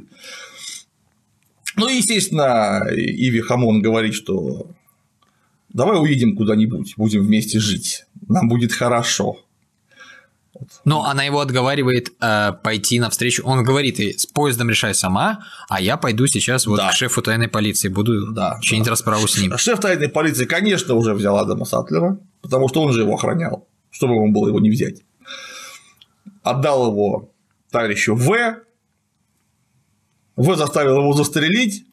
Ну, естественно, Иви Хамон говорит, что давай уедем куда-нибудь, будем вместе жить, нам будет хорошо. Но она его отговаривает э, пойти навстречу. Он говорит, и с поездом решай сама, а я пойду сейчас вот да. к шефу тайной полиции, буду да, чинить да. расправу с ним. Шеф тайной полиции, конечно, уже взял Адама Сатлера, потому что он же его охранял, чтобы ему было его не взять. Отдал его товарищу В. В заставил его застрелить,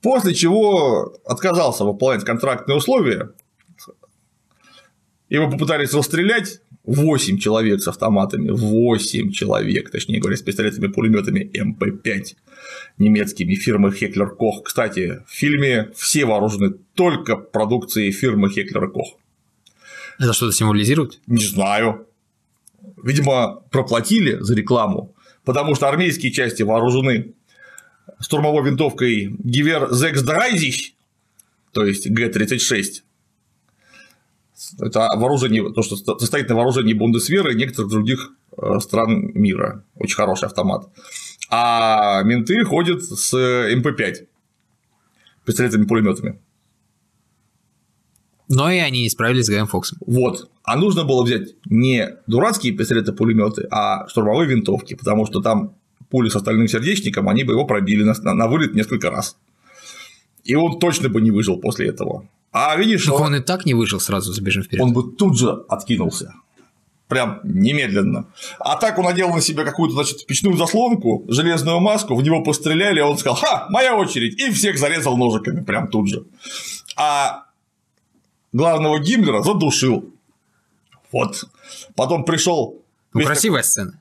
после чего отказался выполнять контрактные условия. Его попытались расстрелять, 8 человек с автоматами, 8 человек, точнее говоря, с пистолетами-пулеметами МП-5 немецкими фирмы Хеклер Кох. Кстати, в фильме все вооружены только продукцией фирмы Хеклер Кох. Это что-то символизирует? Не знаю. Видимо, проплатили за рекламу, потому что армейские части вооружены штурмовой винтовкой Гивер Зекс Драйзич, то есть Г-36, это вооружение, то, что состоит на вооружении Бундесверы и некоторых других э, стран мира. Очень хороший автомат. А менты ходят с МП-5 пистолетами-пулеметами. Но и они не справились с Гаем Фоксом. Вот. А нужно было взять не дурацкие пистолеты-пулеметы, а штурмовые винтовки, потому что там пули с остальным сердечником, они бы его пробили на, на вылет несколько раз. И он точно бы не выжил после этого. А видишь, так он... он и так не выжил сразу, забежим вперед. Он бы тут же откинулся. Прям немедленно. А так он надел на себя какую-то, значит, печную заслонку, железную маску, в него постреляли, а он сказал, ха, моя очередь, и всех зарезал ножиками прям тут же. А главного Гиммлера задушил. Вот. Потом пришел. Ну, красивая такой... сцена.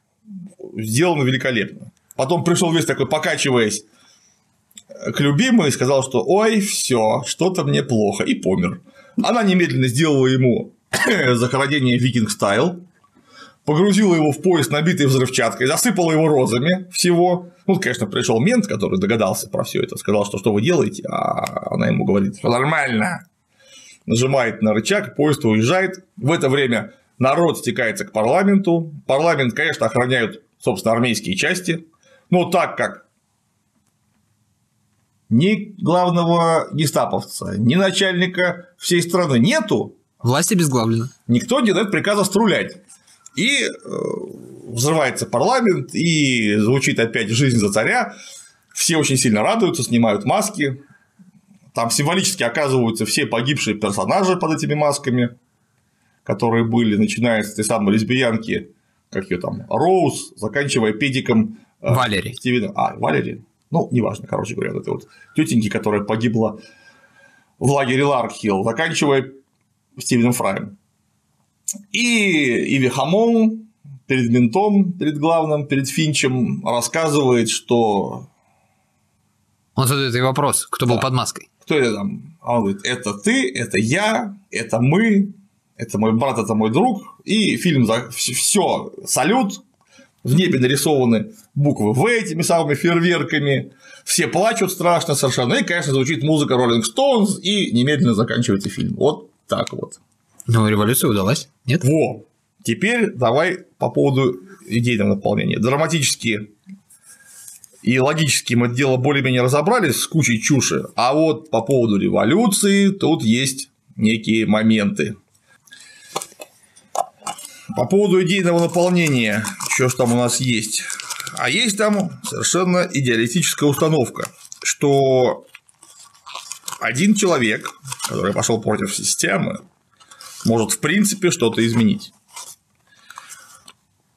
Сделано великолепно. Потом пришел весь такой, покачиваясь к любимой и сказал, что ой, все, что-то мне плохо, и помер. Она немедленно сделала ему захоронение викинг стайл, погрузила его в поезд, набитый взрывчаткой, засыпала его розами всего. Ну, конечно, пришел мент, который догадался про все это, сказал, что что вы делаете, а она ему говорит, что нормально. Нажимает на рычаг, поезд уезжает. В это время народ стекается к парламенту. Парламент, конечно, охраняют, собственно, армейские части. Но так как ни главного гестаповца, ни начальника всей страны нету. Власть обезглавлена. Никто не дает приказа струлять. И э, взрывается парламент, и звучит опять «Жизнь за царя». Все очень сильно радуются, снимают маски. Там символически оказываются все погибшие персонажи под этими масками, которые были, начиная с этой самой лесбиянки, как ее там, Роуз, заканчивая педиком э, Валери. Стивена. А, Валери ну, неважно, короче говоря, вот этой вот тетеньки, которая погибла в лагере Ларкхилл, заканчивая Стивеном Фраем. И Иви Хамон перед ментом, перед главным, перед Финчем рассказывает, что... Он задает ей вопрос, кто да. был под маской. Кто это там? А он говорит, это ты, это я, это мы, это мой брат, это мой друг. И фильм за все, салют, в небе нарисованы буквы В этими самыми фейерверками, все плачут страшно совершенно, и, конечно, звучит музыка Rolling Stones, и немедленно заканчивается фильм. Вот так вот. Но революция удалась, нет? Во! Теперь давай по поводу идейного наполнения. Драматические и логически мы дело более-менее разобрались с кучей чуши, а вот по поводу революции тут есть некие моменты. По поводу идейного наполнения, что ж там у нас есть? А есть там совершенно идеалистическая установка, что один человек, который пошел против системы, может в принципе что-то изменить.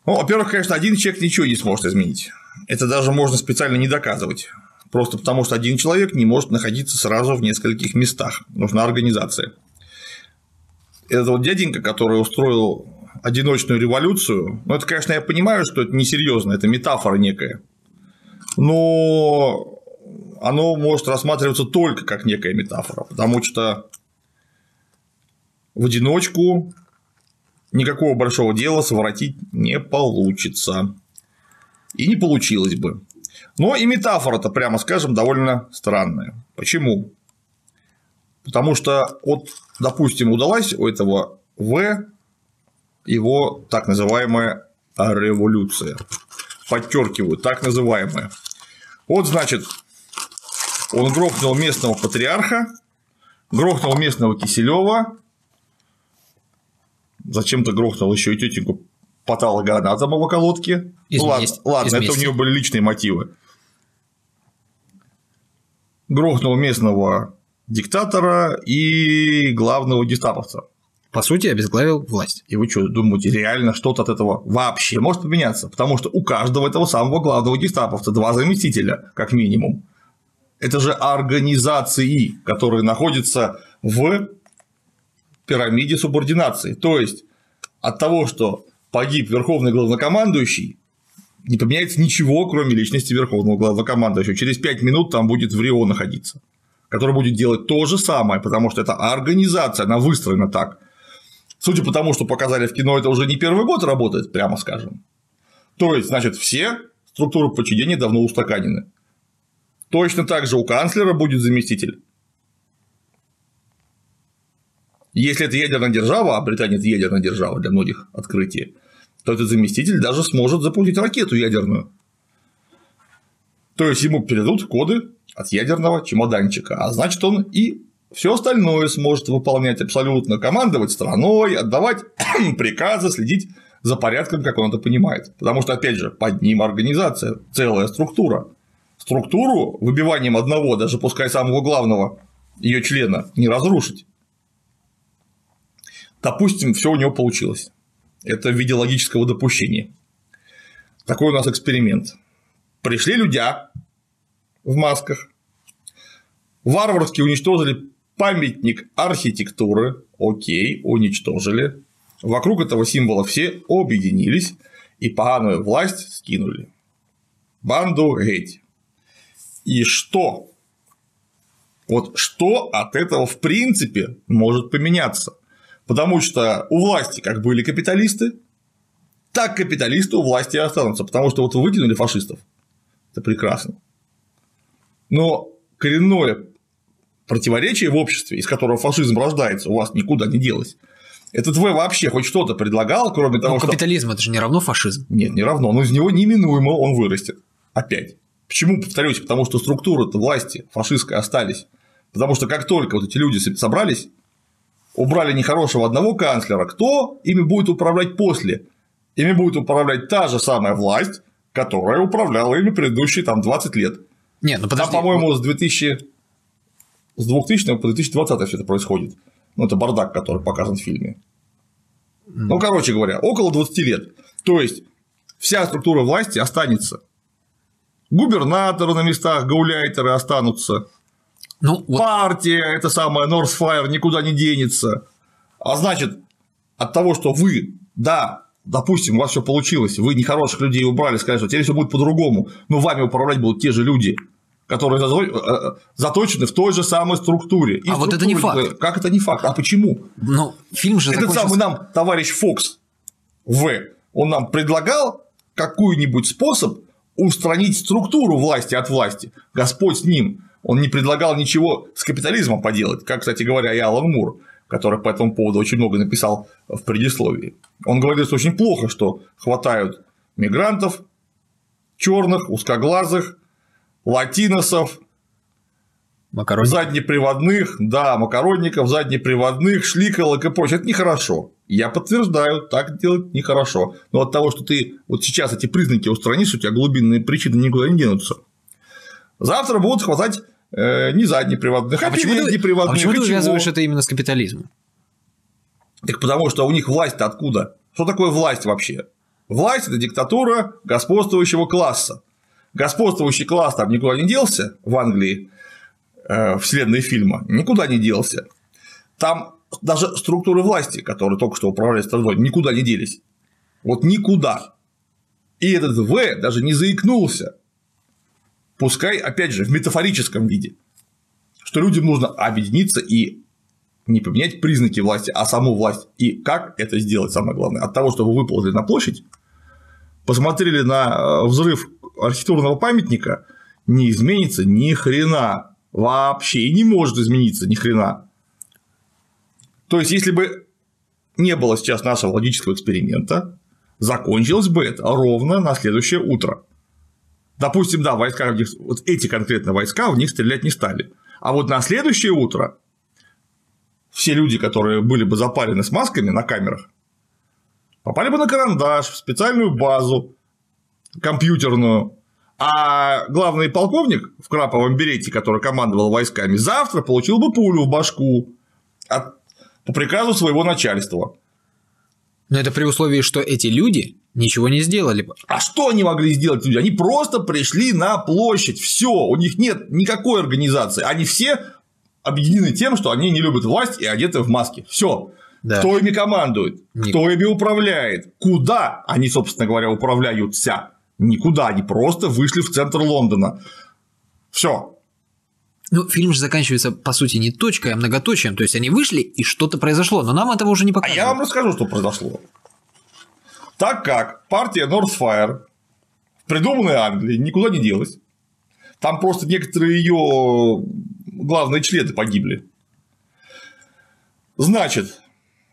Ну, во-первых, конечно, один человек ничего не сможет изменить. Это даже можно специально не доказывать. Просто потому, что один человек не может находиться сразу в нескольких местах. Нужна организация. этот вот дяденька, который устроил одиночную революцию, ну, это, конечно, я понимаю, что это несерьезно, это метафора некая, но оно может рассматриваться только как некая метафора, потому что в одиночку никакого большого дела своротить не получится. И не получилось бы. Но и метафора-то, прямо скажем, довольно странная. Почему? Потому что, вот, допустим, удалась у этого В его так называемая революция. Подчеркиваю, так называемая. Вот, значит, он грохнул местного патриарха, грохнул местного Киселева, зачем-то грохнул еще и тетеньку патологоанатома в околотке. Из ладно, мести. ладно Из это у нее были личные мотивы. Грохнул местного диктатора и главного гестаповца. По сути, обезглавил власть. И вы что, думаете, реально что-то от этого вообще может поменяться? Потому что у каждого этого самого главного гестаповца два заместителя, как минимум. Это же организации, которые находятся в пирамиде субординации. То есть от того, что погиб верховный главнокомандующий, не поменяется ничего, кроме личности верховного главнокомандующего. Через 5 минут там будет в Рио находиться, который будет делать то же самое, потому что это организация, она выстроена так. Судя по тому, что показали в кино, это уже не первый год работает, прямо скажем. То есть, значит, все структуры подчинения давно устаканены. Точно так же у канцлера будет заместитель. Если это ядерная держава, а Британия это ядерная держава для многих открытий, то этот заместитель даже сможет запустить ракету ядерную. То есть ему передадут коды от ядерного чемоданчика, а значит он и все остальное сможет выполнять абсолютно, командовать страной, отдавать приказы, следить за порядком, как он это понимает. Потому что, опять же, под ним организация, целая структура. Структуру выбиванием одного, даже пускай самого главного ее члена, не разрушить. Допустим, все у него получилось. Это в виде логического допущения. Такой у нас эксперимент. Пришли людя в масках, варварски уничтожили памятник архитектуры, окей, уничтожили. Вокруг этого символа все объединились и поганую власть скинули. Банду геть. И что? Вот что от этого в принципе может поменяться? Потому что у власти как были капиталисты, так капиталисты у власти и останутся. Потому что вот вы вытянули фашистов. Это прекрасно. Но коренное противоречие в обществе, из которого фашизм рождается, у вас никуда не делось. Этот В вообще хоть что-то предлагал, кроме того, Но что… капитализм это же не равно фашизм. Нет, не равно, но из него неминуемо он вырастет. Опять. Почему, повторюсь, потому что структуры власти фашистской остались. Потому что как только вот эти люди собрались, убрали нехорошего одного канцлера, кто ими будет управлять после? Ими будет управлять та же самая власть, которая управляла ими предыдущие там 20 лет. Нет, ну Там, подожди. по-моему, с 2000 с 2000 по 2020 все это происходит. Ну, это бардак, который показан в фильме. Ну, короче говоря, около 20 лет. То есть, вся структура власти останется. Губернаторы на местах, гауляйтеры останутся. Ну, вот Партия, это самая Northfire, никуда не денется. А значит, от того, что вы, да, допустим, у вас все получилось, вы нехороших людей убрали, сказали, что теперь все будет по-другому, но вами управлять будут те же люди, которые э, заточены в той же самой структуре. И А вот это не структуре- факт. Как это не факт? А почему? ну, фильм же Этот закончился- самый нам товарищ Фокс В, он нам предлагал какой-нибудь способ устранить структуру власти от власти. Господь с ним. Он не предлагал ничего с капитализмом поделать, как, кстати говоря, и Алан Мур, который по этому поводу очень много написал в предисловии. Он говорит, что очень плохо, что хватают мигрантов, черных, узкоглазых, латиносов, Макарони. заднеприводных, да, макаронников, заднеприводных, шликалок и прочее. Это нехорошо. Я подтверждаю, так делать нехорошо. Но от того, что ты вот сейчас эти признаки устранишь, у тебя глубинные причины никуда не денутся. Завтра будут хватать э, не заднеприводных, а, А почему, ты, а переднеприводных. почему ты увязываешь это именно с капитализмом? Так потому что у них власть-то откуда? Что такое власть вообще? Власть – это диктатура господствующего класса. Господствующий класс там никуда не делся в Англии, э, вселенной фильма, никуда не делся. Там даже структуры власти, которые только что управляли страной, никуда не делись. Вот никуда. И этот В даже не заикнулся. Пускай, опять же, в метафорическом виде. Что людям нужно объединиться и не поменять признаки власти, а саму власть. И как это сделать, самое главное. От того, что вы выползли на площадь, посмотрели на э, взрыв архитектурного памятника, не изменится ни хрена. Вообще и не может измениться ни хрена. То есть, если бы не было сейчас нашего логического эксперимента, закончилось бы это ровно на следующее утро. Допустим, да, войска, вот эти конкретно войска в них стрелять не стали. А вот на следующее утро все люди, которые были бы запарены с масками на камерах, попали бы на карандаш, в специальную базу компьютерную, а главный полковник в краповом берете, который командовал войсками, завтра получил бы пулю в башку от, по приказу своего начальства. Но это при условии, что эти люди ничего не сделали бы. А что они могли сделать люди? Они просто пришли на площадь. Все, у них нет никакой организации. Они все объединены тем, что они не любят власть и одеты в маски. Все. Да. Кто ими командует? Ник... Кто ими управляет? Куда они, собственно говоря, управляются? Никуда. Они просто вышли в центр Лондона. Все. Ну, фильм же заканчивается, по сути, не точкой, а многоточием. То есть они вышли, и что-то произошло, но нам этого уже не показывают. А я вам расскажу, что произошло. Так как партия Northfire в придуманной Англии никуда не делась, там просто некоторые ее главные члены погибли. Значит,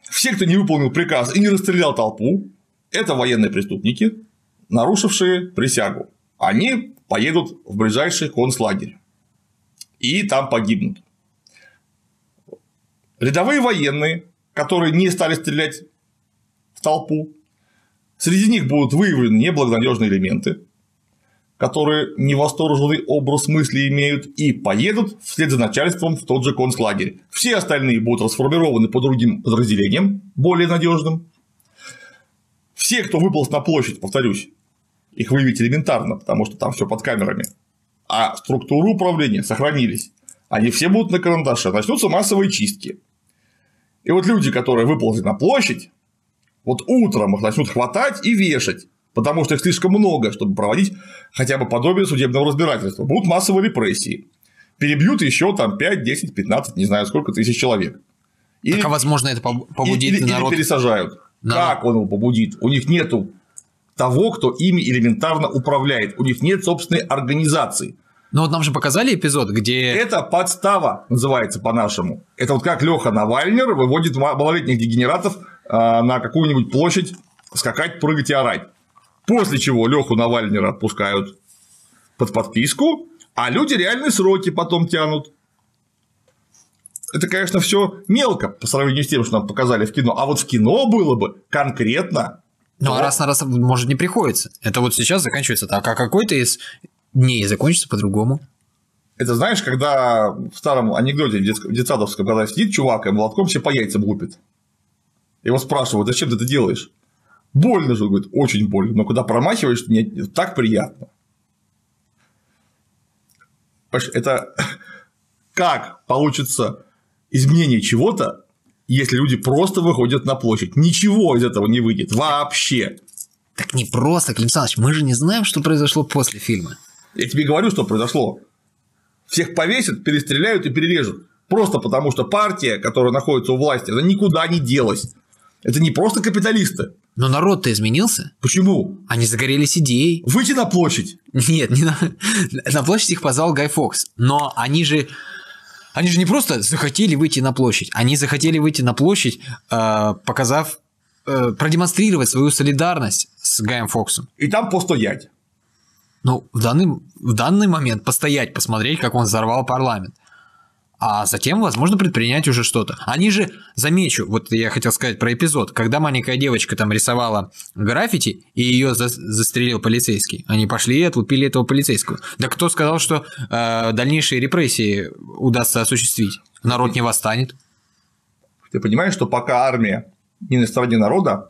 все, кто не выполнил приказ и не расстрелял толпу, это военные преступники, нарушившие присягу. Они поедут в ближайший концлагерь и там погибнут. Рядовые военные, которые не стали стрелять в толпу, среди них будут выявлены неблагонадежные элементы, которые невосторженный образ мысли имеют, и поедут вслед за начальством в тот же концлагерь. Все остальные будут расформированы по другим подразделениям, более надежным. Все, кто выполз на площадь, повторюсь, их выявить элементарно, потому что там все под камерами. А структуры управления сохранились. Они все будут на карандаше, начнутся массовые чистки. И вот люди, которые выползли на площадь, вот утром их начнут хватать и вешать потому что их слишком много, чтобы проводить хотя бы подобие судебного разбирательства. Будут массовые репрессии. Перебьют еще там 5, 10, 15, не знаю сколько тысяч человек. Или, так, а возможно, это побудит или, народ... Или пересажают. Народ. Как он его побудит? У них нету того, кто ими элементарно управляет. У них нет собственной организации. Ну вот нам же показали эпизод, где... Это подстава называется по-нашему. Это вот как Леха Навальнер выводит малолетних дегенератов на какую-нибудь площадь скакать, прыгать и орать. После чего Леху Навальнера отпускают под подписку, а люди реальные сроки потом тянут. Это, конечно, все мелко по сравнению с тем, что нам показали в кино. А вот в кино было бы конкретно. Ну, а раз на раз, может, не приходится. Это вот сейчас заканчивается так, а какой-то из дней закончится по-другому. Это знаешь, когда в старом анекдоте в детсадовском, когда сидит чувак и молотком все по яйцам лупит. Его спрашивают, зачем ты это делаешь? Больно же, говорит, очень больно, но когда промахиваешь, мне так приятно. Это как получится изменение чего-то, если люди просто выходят на площадь. Ничего из этого не выйдет вообще. Так не просто, Клим Александрович, мы же не знаем, что произошло после фильма. Я тебе говорю, что произошло. Всех повесят, перестреляют и перережут. Просто потому, что партия, которая находится у власти, она никуда не делась. Это не просто капиталисты. Но народ-то изменился. Почему? Они загорелись идеей. Выйти на площадь. Нет, не на... на площадь их позвал Гай Фокс. Но они же они же не просто захотели выйти на площадь, они захотели выйти на площадь, э, показав, э, продемонстрировать свою солидарность с Гаем Фоксом. И там постоять. Ну, в данный, в данный момент постоять, посмотреть, как он взорвал парламент а затем, возможно, предпринять уже что-то. Они же, замечу, вот я хотел сказать про эпизод, когда маленькая девочка там рисовала граффити, и ее за застрелил полицейский, они пошли и отлупили этого полицейского. Да кто сказал, что э, дальнейшие репрессии удастся осуществить? Народ не восстанет. Ты понимаешь, что пока армия не на стороне народа,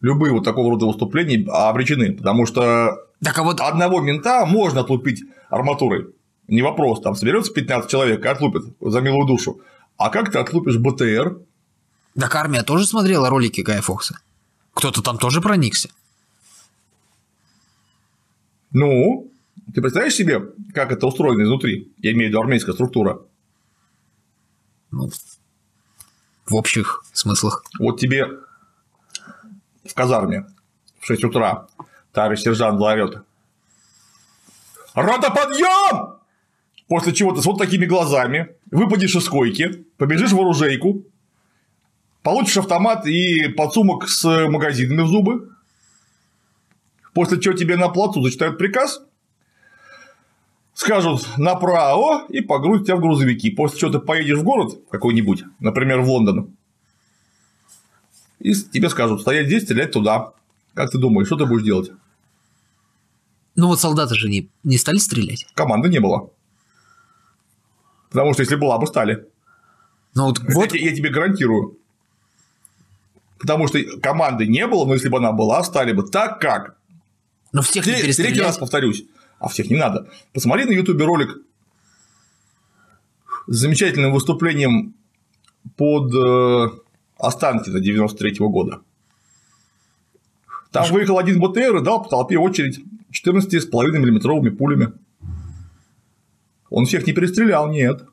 любые вот такого рода выступления обречены, потому что так, а вот... одного мента можно отлупить арматурой, не вопрос, там соберется 15 человек и отлупят за милую душу. А как ты отлупишь БТР, Так армия тоже смотрела ролики Гая Фокса? Кто-то там тоже проникся? Ну, ты представляешь себе, как это устроено изнутри? Я имею в виду армейская структура. Ну, в общих смыслах. Вот тебе в казарме в 6 утра товарищ сержант заорет. Рота, подъем! После чего ты с вот такими глазами выпадешь из койки, побежишь в оружейку, получишь автомат и подсумок с магазинами в зубы, после чего тебе на плацу зачитают приказ, скажут направо и погрузят тебя в грузовики, после чего ты поедешь в город какой-нибудь, например, в Лондон, и тебе скажут стоять здесь, стрелять туда. Как ты думаешь, что ты будешь делать? Ну вот солдаты же не, не стали стрелять. Команды не было. Потому что если была бы, стали. Ну вот, вот... Я, я тебе гарантирую. Потому что команды не было, но если бы она была, стали бы так как. Но всех не перестрелять. Третий раз повторюсь. А всех не надо. Посмотри на ютубе ролик с замечательным выступлением под э, Останкина 93 -го года. Там выехал один БТР и дал по толпе очередь 14,5 миллиметровыми пулями. Он всех не перестрелял, нет.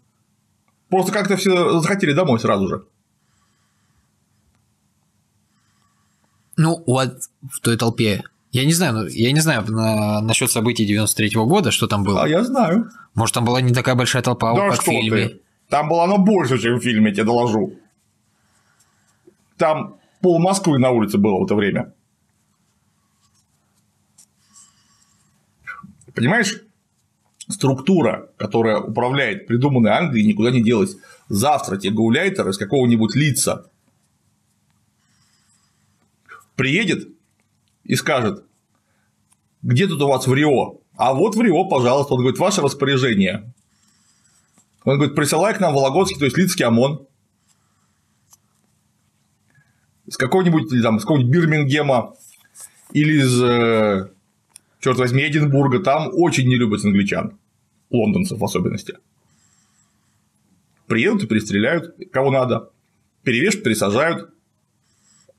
Просто как-то все захотели домой сразу же. Ну, вот в той толпе. Я не знаю, ну, я не знаю на, насчет событий 93 -го года, что там было. А я знаю. Может, там была не такая большая толпа, да как в фильме. Ты? Там было оно больше, чем в фильме, я тебе доложу. Там пол Москвы на улице было в это время. Понимаешь, структура, которая управляет придуманной Англией, никуда не делась. Завтра те гауляйтер из какого-нибудь лица приедет и скажет, где тут у вас в Рио? А вот в Рио, пожалуйста. Он говорит, ваше распоряжение. Он говорит, присылай к нам Вологодский, то есть Лицкий ОМОН. С какого-нибудь, там, с какого-нибудь Бирмингема или из, э, черт возьми, Эдинбурга. Там очень не любят англичан лондонцев в особенности. Приедут и перестреляют, кого надо. Перевешивают, пересажают.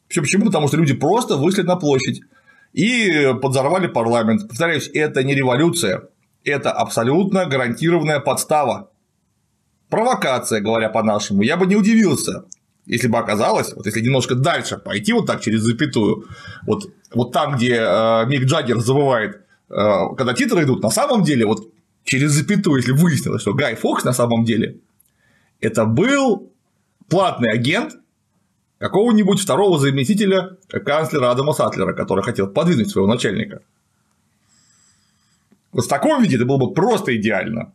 Все почему? Потому что люди просто вышли на площадь и подзорвали парламент. Повторяюсь, это не революция, это абсолютно гарантированная подстава. Провокация, говоря по-нашему. Я бы не удивился, если бы оказалось, вот если немножко дальше пойти вот так через запятую, вот, вот там, где э, Мик Джаггер забывает, э, когда титры идут, на самом деле, вот через запятую, если выяснилось, что Гай Фокс на самом деле это был платный агент какого-нибудь второго заместителя канцлера Адама Сатлера, который хотел подвинуть своего начальника. Вот в таком виде это было бы просто идеально.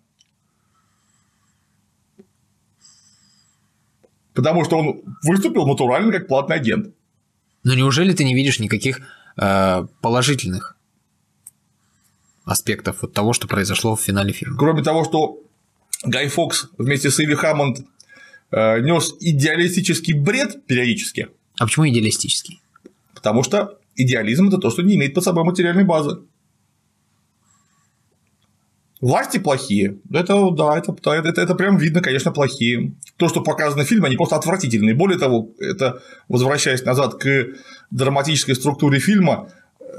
Потому что он выступил натурально как платный агент. Но неужели ты не видишь никаких э, положительных аспектов от того, что произошло в финале фильма. Кроме того, что Гай Фокс вместе с Иви Хаммонд э, нес идеалистический бред периодически. А почему идеалистический? Потому что идеализм это то, что не имеет под собой материальной базы. Власти плохие. Это, да, это, это, это прям видно, конечно, плохие. То, что показано в фильме, они просто отвратительные. Более того, это, возвращаясь назад к драматической структуре фильма,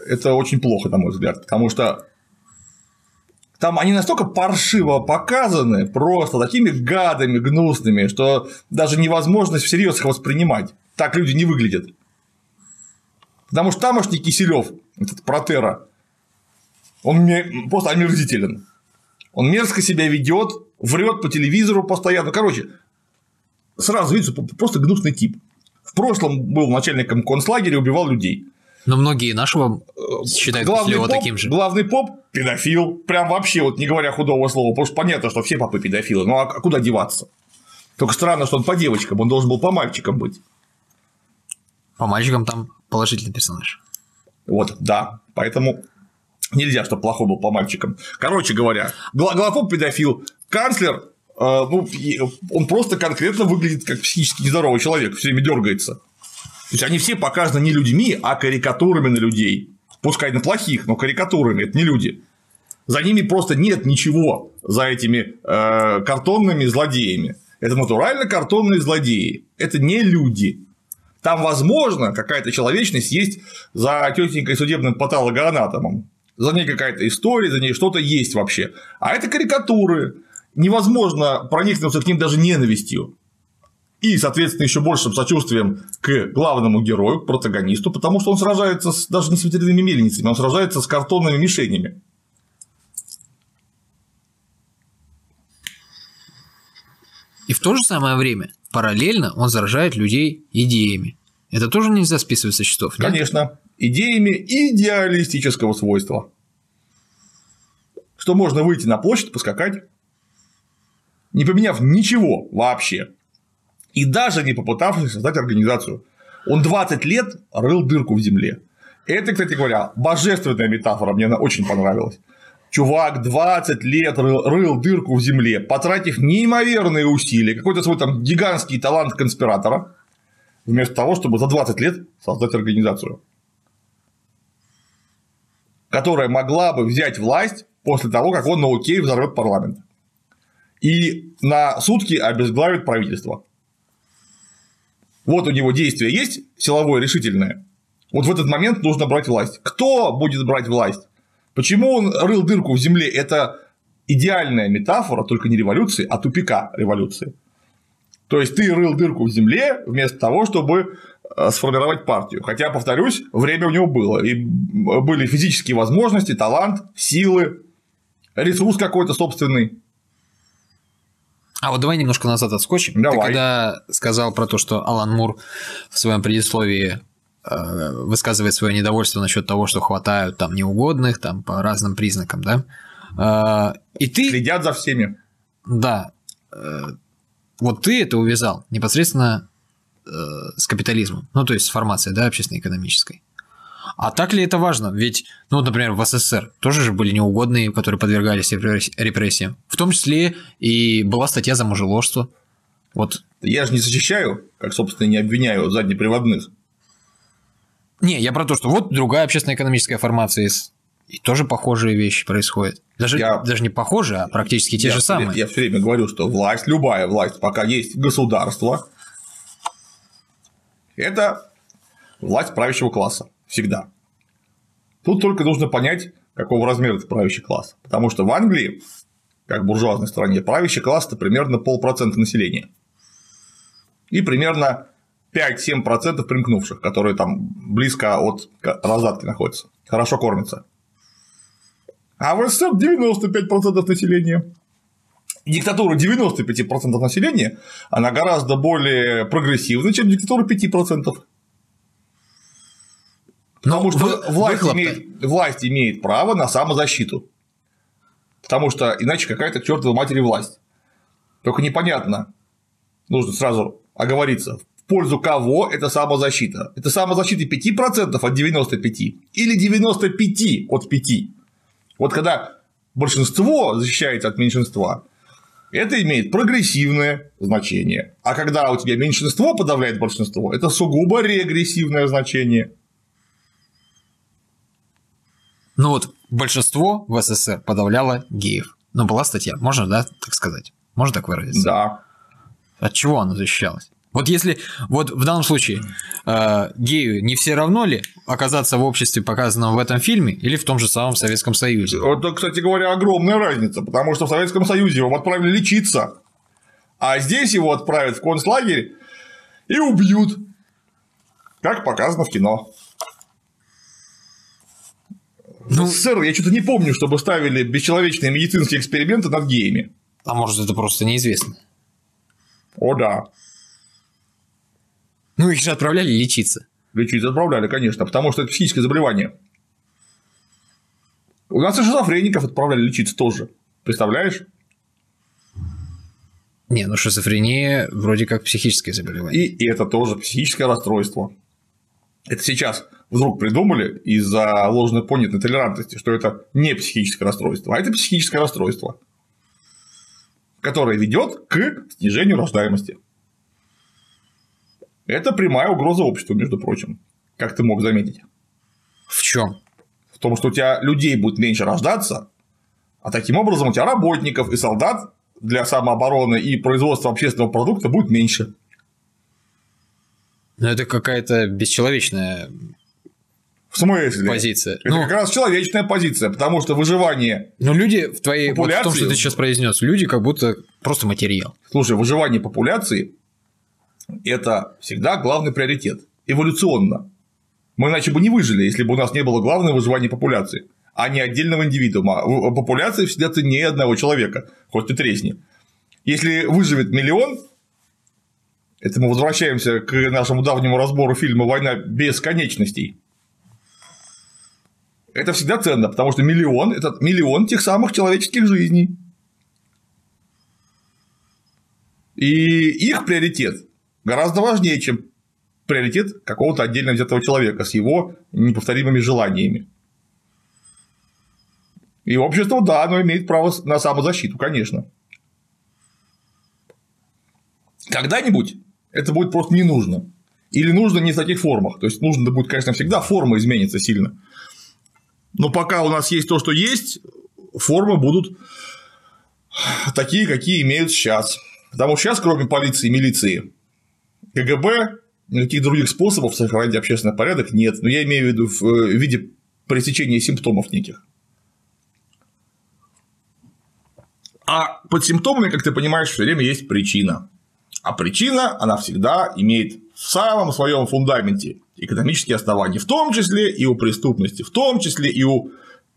это очень плохо, на мой взгляд. Потому что там они настолько паршиво показаны, просто такими гадами гнусными, что даже невозможно всерьез их воспринимать. Так люди не выглядят. Потому что тамошний Киселев, этот протера, он просто омерзителен. Он мерзко себя ведет, врет по телевизору постоянно. Короче, сразу видите, просто гнусный тип. В прошлом был начальником концлагеря, убивал людей. Но многие нашего считают главный его поп, таким же. Главный поп – педофил. Прям вообще, вот не говоря худого слова, потому что понятно, что все попы педофилы. Ну а куда деваться? Только странно, что он по девочкам, он должен был по мальчикам быть. По мальчикам там положительный персонаж. Вот, да. Поэтому нельзя, чтобы плохой был по мальчикам. Короче говоря, главоп педофил, канцлер, э, ну, он просто конкретно выглядит как психически нездоровый человек, все время дергается. То есть они все показаны не людьми, а карикатурами на людей. Пускай на плохих, но карикатурами это не люди. За ними просто нет ничего, за этими э, картонными злодеями. Это натурально картонные злодеи. Это не люди. Там, возможно, какая-то человечность есть за тетенькой судебным патологоанатомом. За ней какая-то история, за ней что-то есть вообще. А это карикатуры. Невозможно проникнуться к ним даже ненавистью. И, соответственно, еще большим сочувствием к главному герою, к протагонисту, потому что он сражается с, даже не с ветряными мельницами, он сражается с картонными мишенями. И в то же самое время, параллельно, он заражает людей идеями. Это тоже нельзя списывать со счетов, нет? Конечно, идеями идеалистического свойства. Что можно выйти на площадь, поскакать, не поменяв ничего вообще, и даже не попытавшись создать организацию. Он 20 лет рыл дырку в земле. Это, кстати говоря, божественная метафора, мне она очень понравилась. Чувак 20 лет рыл, рыл дырку в земле, потратив неимоверные усилия, какой-то свой там гигантский талант конспиратора, вместо того, чтобы за 20 лет создать организацию, которая могла бы взять власть после того, как он на окей взорвет парламент. И на сутки обезглавит правительство. Вот у него действие есть силовое, решительное. Вот в этот момент нужно брать власть. Кто будет брать власть? Почему он рыл дырку в земле? Это идеальная метафора, только не революции, а тупика революции. То есть ты рыл дырку в земле вместо того, чтобы сформировать партию. Хотя, повторюсь, время у него было. И были физические возможности, талант, силы, ресурс какой-то собственный. А вот давай немножко назад отскочим. Давай. Ты когда сказал про то, что Алан Мур в своем предисловии э, высказывает свое недовольство насчет того, что хватают там неугодных, там по разным признакам, да? Э, и ты, Следят за всеми. да, э, вот ты это увязал непосредственно э, с капитализмом, ну то есть с формацией, да, общественно-экономической. А так ли это важно? Ведь, ну, например, в СССР тоже же были неугодные, которые подвергались репресс- репрессиям. В том числе и была статья за мужеложство. Вот Я же не защищаю, как, собственно, не обвиняю заднеприводных. Не, я про то, что вот другая общественно-экономическая формация есть. И тоже похожие вещи происходят. Даже, Я- даже не похожие, а практически те я же время- самые. Я все время говорю, что власть, любая власть, пока есть государство, это власть правящего класса. Всегда. Тут только нужно понять, какого размера этот правящий класс. Потому что в Англии, как в буржуазной стране, правящий класс это примерно полпроцента населения. И примерно 5-7% примкнувших, которые там близко от раздатки находятся. Хорошо кормятся. А в СССР 95% населения. Диктатура 95% населения, она гораздо более прогрессивна, чем диктатура 5%. Потому что вы- власть, выхлоп-то- имеет, власть имеет право на самозащиту. Потому что иначе какая-то к чертовой матери власть. Только непонятно. Нужно сразу оговориться. В пользу кого это самозащита? Это самозащита 5% от 95 или 95 от 5? Вот когда большинство защищается от меньшинства, это имеет прогрессивное значение. А когда у тебя меньшинство подавляет большинство, это сугубо регрессивное значение. Ну вот большинство в СССР подавляло геев. Ну, была статья, можно, да, так сказать? Можно так выразиться? Да. От чего она защищалась? Вот если, вот в данном случае, э, гею не все равно ли оказаться в обществе, показанном в этом фильме, или в том же самом Советском Союзе? Вот, кстати говоря, огромная разница, потому что в Советском Союзе его отправили лечиться, а здесь его отправят в концлагерь и убьют, как показано в кино. Ну, СССР я что-то не помню, чтобы ставили бесчеловечные медицинские эксперименты над геями. а может, это просто неизвестно. О да, Ну, их же отправляли лечиться. лечиться отправляли, конечно, потому что это психическое заболевание. У нас и шизофреников отправляли лечиться тоже. Представляешь? Не, ну шизофрения вроде как психическое заболевание. И это тоже психическое расстройство. Это сейчас вдруг придумали из-за ложно понятой толерантности, что это не психическое расстройство, а это психическое расстройство, которое ведет к снижению рождаемости. Это прямая угроза обществу, между прочим, как ты мог заметить. В чем? В том, что у тебя людей будет меньше рождаться, а таким образом у тебя работников и солдат для самообороны и производства общественного продукта будет меньше. Ну, это какая-то бесчеловечная В смысле? позиция. Это Ну, как раз человечная позиция, потому что выживание, но люди в твоей... Вот в том, Популяции- что ты сейчас произнес, люди как будто просто материал. слушай, выживание популяции – это всегда главный приоритет, эволюционно. Мы иначе бы не выжили, если бы у нас не было главного выживания популяции, а не отдельного индивидуума. Популяция всегда ценнее одного человека, хоть ты тресни. Если выживет миллион, это мы возвращаемся к нашему давнему разбору фильма «Война бесконечностей». Это всегда ценно, потому что миллион – это миллион тех самых человеческих жизней. И их приоритет гораздо важнее, чем приоритет какого-то отдельно взятого человека с его неповторимыми желаниями. И общество, да, оно имеет право на самозащиту, конечно. Когда-нибудь это будет просто не нужно. Или нужно не в таких формах. То есть нужно будет, конечно, всегда форма изменится сильно. Но пока у нас есть то, что есть, формы будут такие, какие имеют сейчас. Потому что сейчас, кроме полиции и милиции, КГБ, никаких других способов сохранить общественный порядок нет. Но я имею в виду в э, виде пресечения симптомов неких. А под симптомами, как ты понимаешь, все время есть причина. А причина, она всегда имеет в самом своем фундаменте экономические основания, в том числе и у преступности, в том числе и у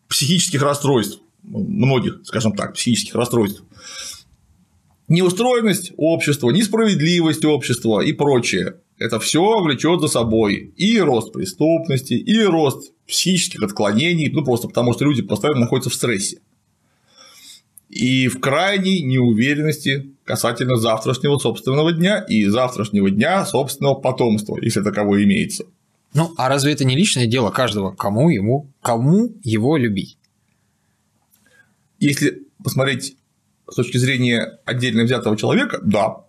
психических расстройств, многих, скажем так, психических расстройств. Неустроенность общества, несправедливость общества и прочее. Это все влечет за собой и рост преступности, и рост психических отклонений, ну просто потому что люди постоянно находятся в стрессе и в крайней неуверенности касательно завтрашнего собственного дня и завтрашнего дня собственного потомства, если таковое имеется. Ну, а разве это не личное дело каждого, кому ему, кому его любить? Если посмотреть с точки зрения отдельно взятого человека, да.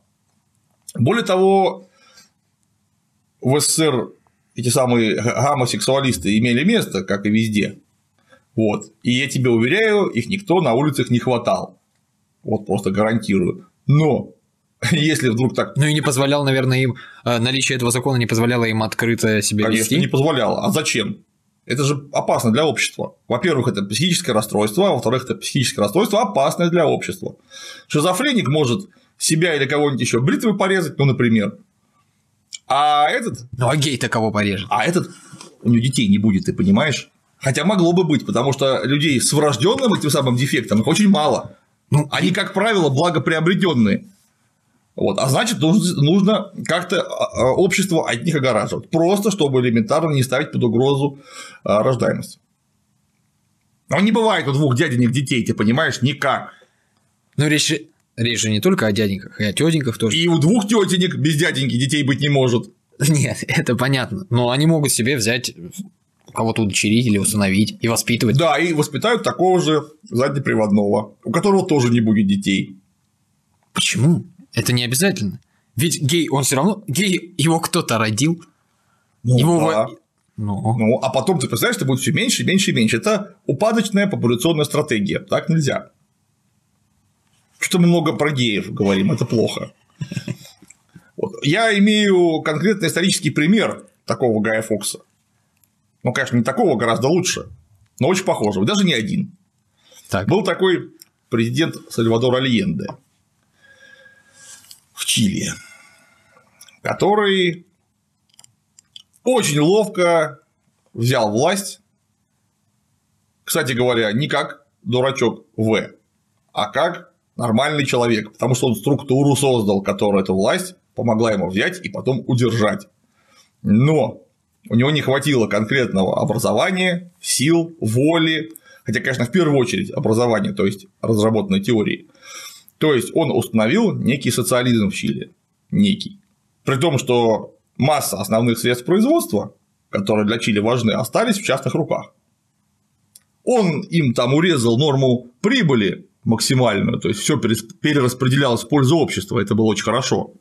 Более того, в СССР эти самые гомосексуалисты имели место, как и везде. Вот. И я тебе уверяю, их никто на улицах не хватал. Вот просто гарантирую. Но если вдруг так Ну и не позволял, наверное, им э, наличие этого закона не позволяло им открыто себя Конечно, вести. не позволяло. А зачем? Это же опасно для общества. Во-первых, это психическое расстройство, а во-вторых, это психическое расстройство опасное для общества. Шизофреник может себя или кого-нибудь еще бритвой порезать, ну, например. А этот, Ну а гей-то кого порежет? а этот у него детей не будет, ты понимаешь? Хотя могло бы быть, потому что людей с врожденным этим самым дефектом их очень мало. Ну, Они, как правило, благоприобретенные. Вот. А значит, нужно, нужно как-то а, а, общество от них огораживать. Просто чтобы элементарно не ставить под угрозу а, рождаемость. Но не бывает у двух дяденек детей, ты понимаешь, никак. Ну речь, речь же не только о дяденьках, и о тетеньках тоже. И у двух тетенек без дяденьки детей быть не может. Нет, это понятно. Но они могут себе взять кого-то удочерить или усыновить и воспитывать. Да, и воспитают такого же заднеприводного, у которого тоже не будет детей. Почему? Это не обязательно. Ведь гей, он все равно гей, его кто-то родил. Ну, его да. во- Ну, Ну, а потом ты представляешь, что будет все меньше, меньше и меньше. Это упадочная популяционная стратегия. Так нельзя. Что мы много про геев говорим, это плохо. Вот. Я имею конкретный исторический пример такого Гая Фокса. Ну, конечно, не такого, гораздо лучше, но очень похожего. Даже не один. так. Был такой президент Сальвадор Альенде в Чили, который очень ловко взял власть, кстати говоря, не как дурачок В, а как нормальный человек, потому что он структуру создал, которая эту власть помогла ему взять и потом удержать. Но у него не хватило конкретного образования, сил, воли, хотя, конечно, в первую очередь образования, то есть разработанной теории. То есть он установил некий социализм в Чили, некий. При том, что масса основных средств производства, которые для Чили важны, остались в частных руках. Он им там урезал норму прибыли максимальную, то есть все перераспределялось в пользу общества, это было очень хорошо.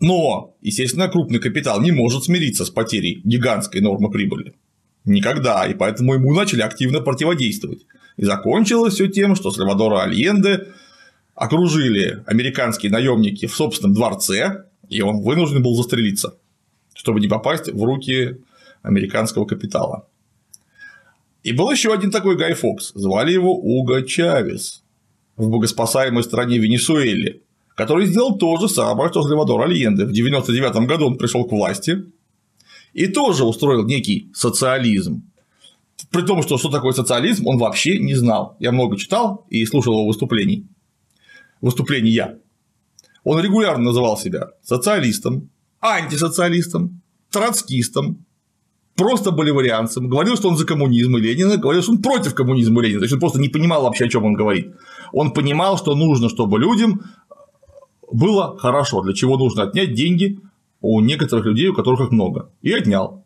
Но, естественно, крупный капитал не может смириться с потерей гигантской нормы прибыли. Никогда, и поэтому ему начали активно противодействовать. И закончилось все тем, что Сальвадора Альенде окружили американские наемники в собственном дворце И он вынужден был застрелиться, чтобы не попасть в руки американского капитала. И был еще один такой Гай Фокс. Звали его Уго Чавес в богоспасаемой стране Венесуэле, который сделал то же самое, что Сальвадор Альенде. В 99 году он пришел к власти и тоже устроил некий социализм. При том, что что такое социализм, он вообще не знал. Я много читал и слушал его выступлений. Выступления. Он регулярно называл себя социалистом, антисоциалистом, троцкистом, просто боливарианцем, говорил, что он за коммунизм и Ленина, говорил, что он против коммунизма и Ленина, то есть он просто не понимал вообще, о чем он говорит. Он понимал, что нужно, чтобы людям было хорошо, для чего нужно отнять деньги у некоторых людей, у которых их много. И отнял.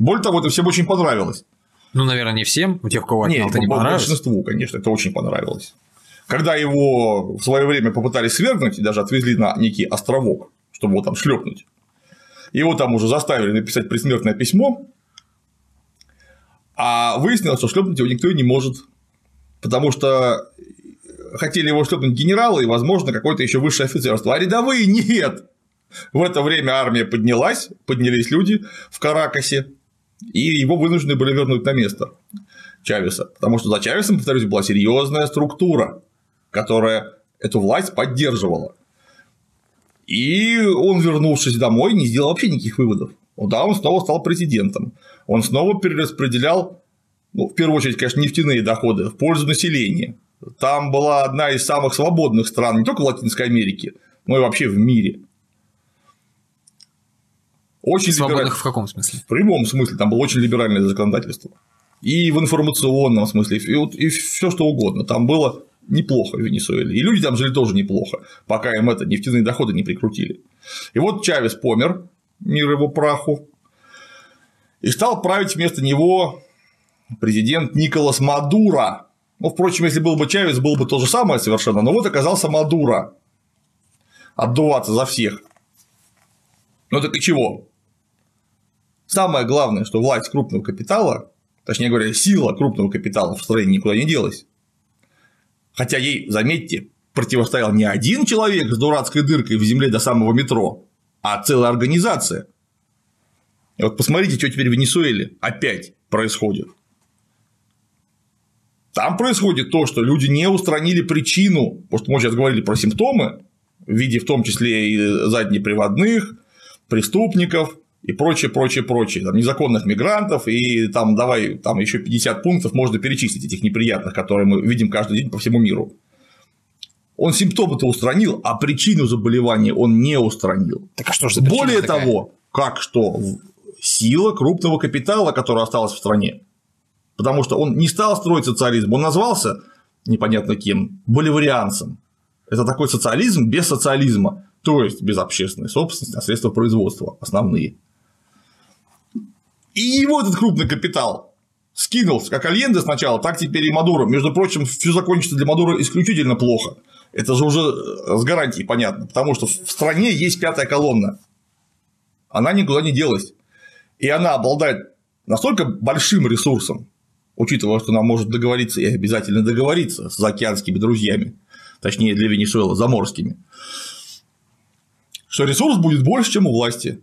Более того, это всем очень понравилось. Ну, наверное, не всем, у тех, у кого отнял, Нет, это не понравилось. большинству, конечно, это очень понравилось. Когда его в свое время попытались свергнуть и даже отвезли на некий островок, чтобы его там шлепнуть, его там уже заставили написать предсмертное письмо, а выяснилось, что шлепнуть его никто и не может, потому что хотели его шлепнуть генералы и, возможно, какое-то еще высшее офицерство, а рядовые нет. В это время армия поднялась, поднялись люди в Каракасе, и его вынуждены были вернуть на место Чавеса, потому что за Чавесом, повторюсь, была серьезная структура, которая эту власть поддерживала. И он, вернувшись домой, не сделал вообще никаких выводов. Да, он снова стал президентом. Он снова перераспределял, ну, в первую очередь, конечно, нефтяные доходы в пользу населения. Там была одна из самых свободных стран не только в Латинской Америке, но и вообще в мире. Очень Свободных либераль- в каком смысле? В прямом смысле там было очень либеральное законодательство. И в информационном смысле, и, вот- и все что угодно. Там было неплохо в Венесуэле. И люди там жили тоже неплохо, пока им это нефтяные доходы не прикрутили. И вот Чавес помер, мир его праху, и стал править вместо него президент Николас Мадуро. Ну, впрочем, если был бы Чавес, было бы то же самое совершенно, но вот оказался Мадуро. Отдуваться за всех. Ну так и чего? Самое главное, что власть крупного капитала, точнее говоря, сила крупного капитала в стране никуда не делась. Хотя ей, заметьте, противостоял не один человек с дурацкой дыркой в земле до самого метро, а целая организация. И вот посмотрите, что теперь в Венесуэле опять происходит. Там происходит то, что люди не устранили причину, потому что мы сейчас говорили про симптомы, в виде в том числе и заднеприводных, преступников и прочее, прочее, прочее, там, незаконных мигрантов, и там давай там еще 50 пунктов можно перечислить этих неприятных, которые мы видим каждый день по всему миру. Он симптомы-то устранил, а причину заболевания он не устранил. Так а что же Более такая? того, как что сила крупного капитала, которая осталась в стране. Потому что он не стал строить социализм, он назвался непонятно кем, боливарианцем. Это такой социализм без социализма, то есть без общественной собственности, а средства производства основные. И его этот крупный капитал скинул, как Альенде сначала, так теперь и Мадуро. Между прочим, все закончится для Мадуро исключительно плохо. Это же уже э, с гарантией понятно, потому что в стране есть пятая колонна. Она никуда не делась. И она обладает настолько большим ресурсом, учитывая, что она может договориться и обязательно договориться с заокеанскими друзьями, точнее для Венесуэлы, заморскими, что ресурс будет больше, чем у власти.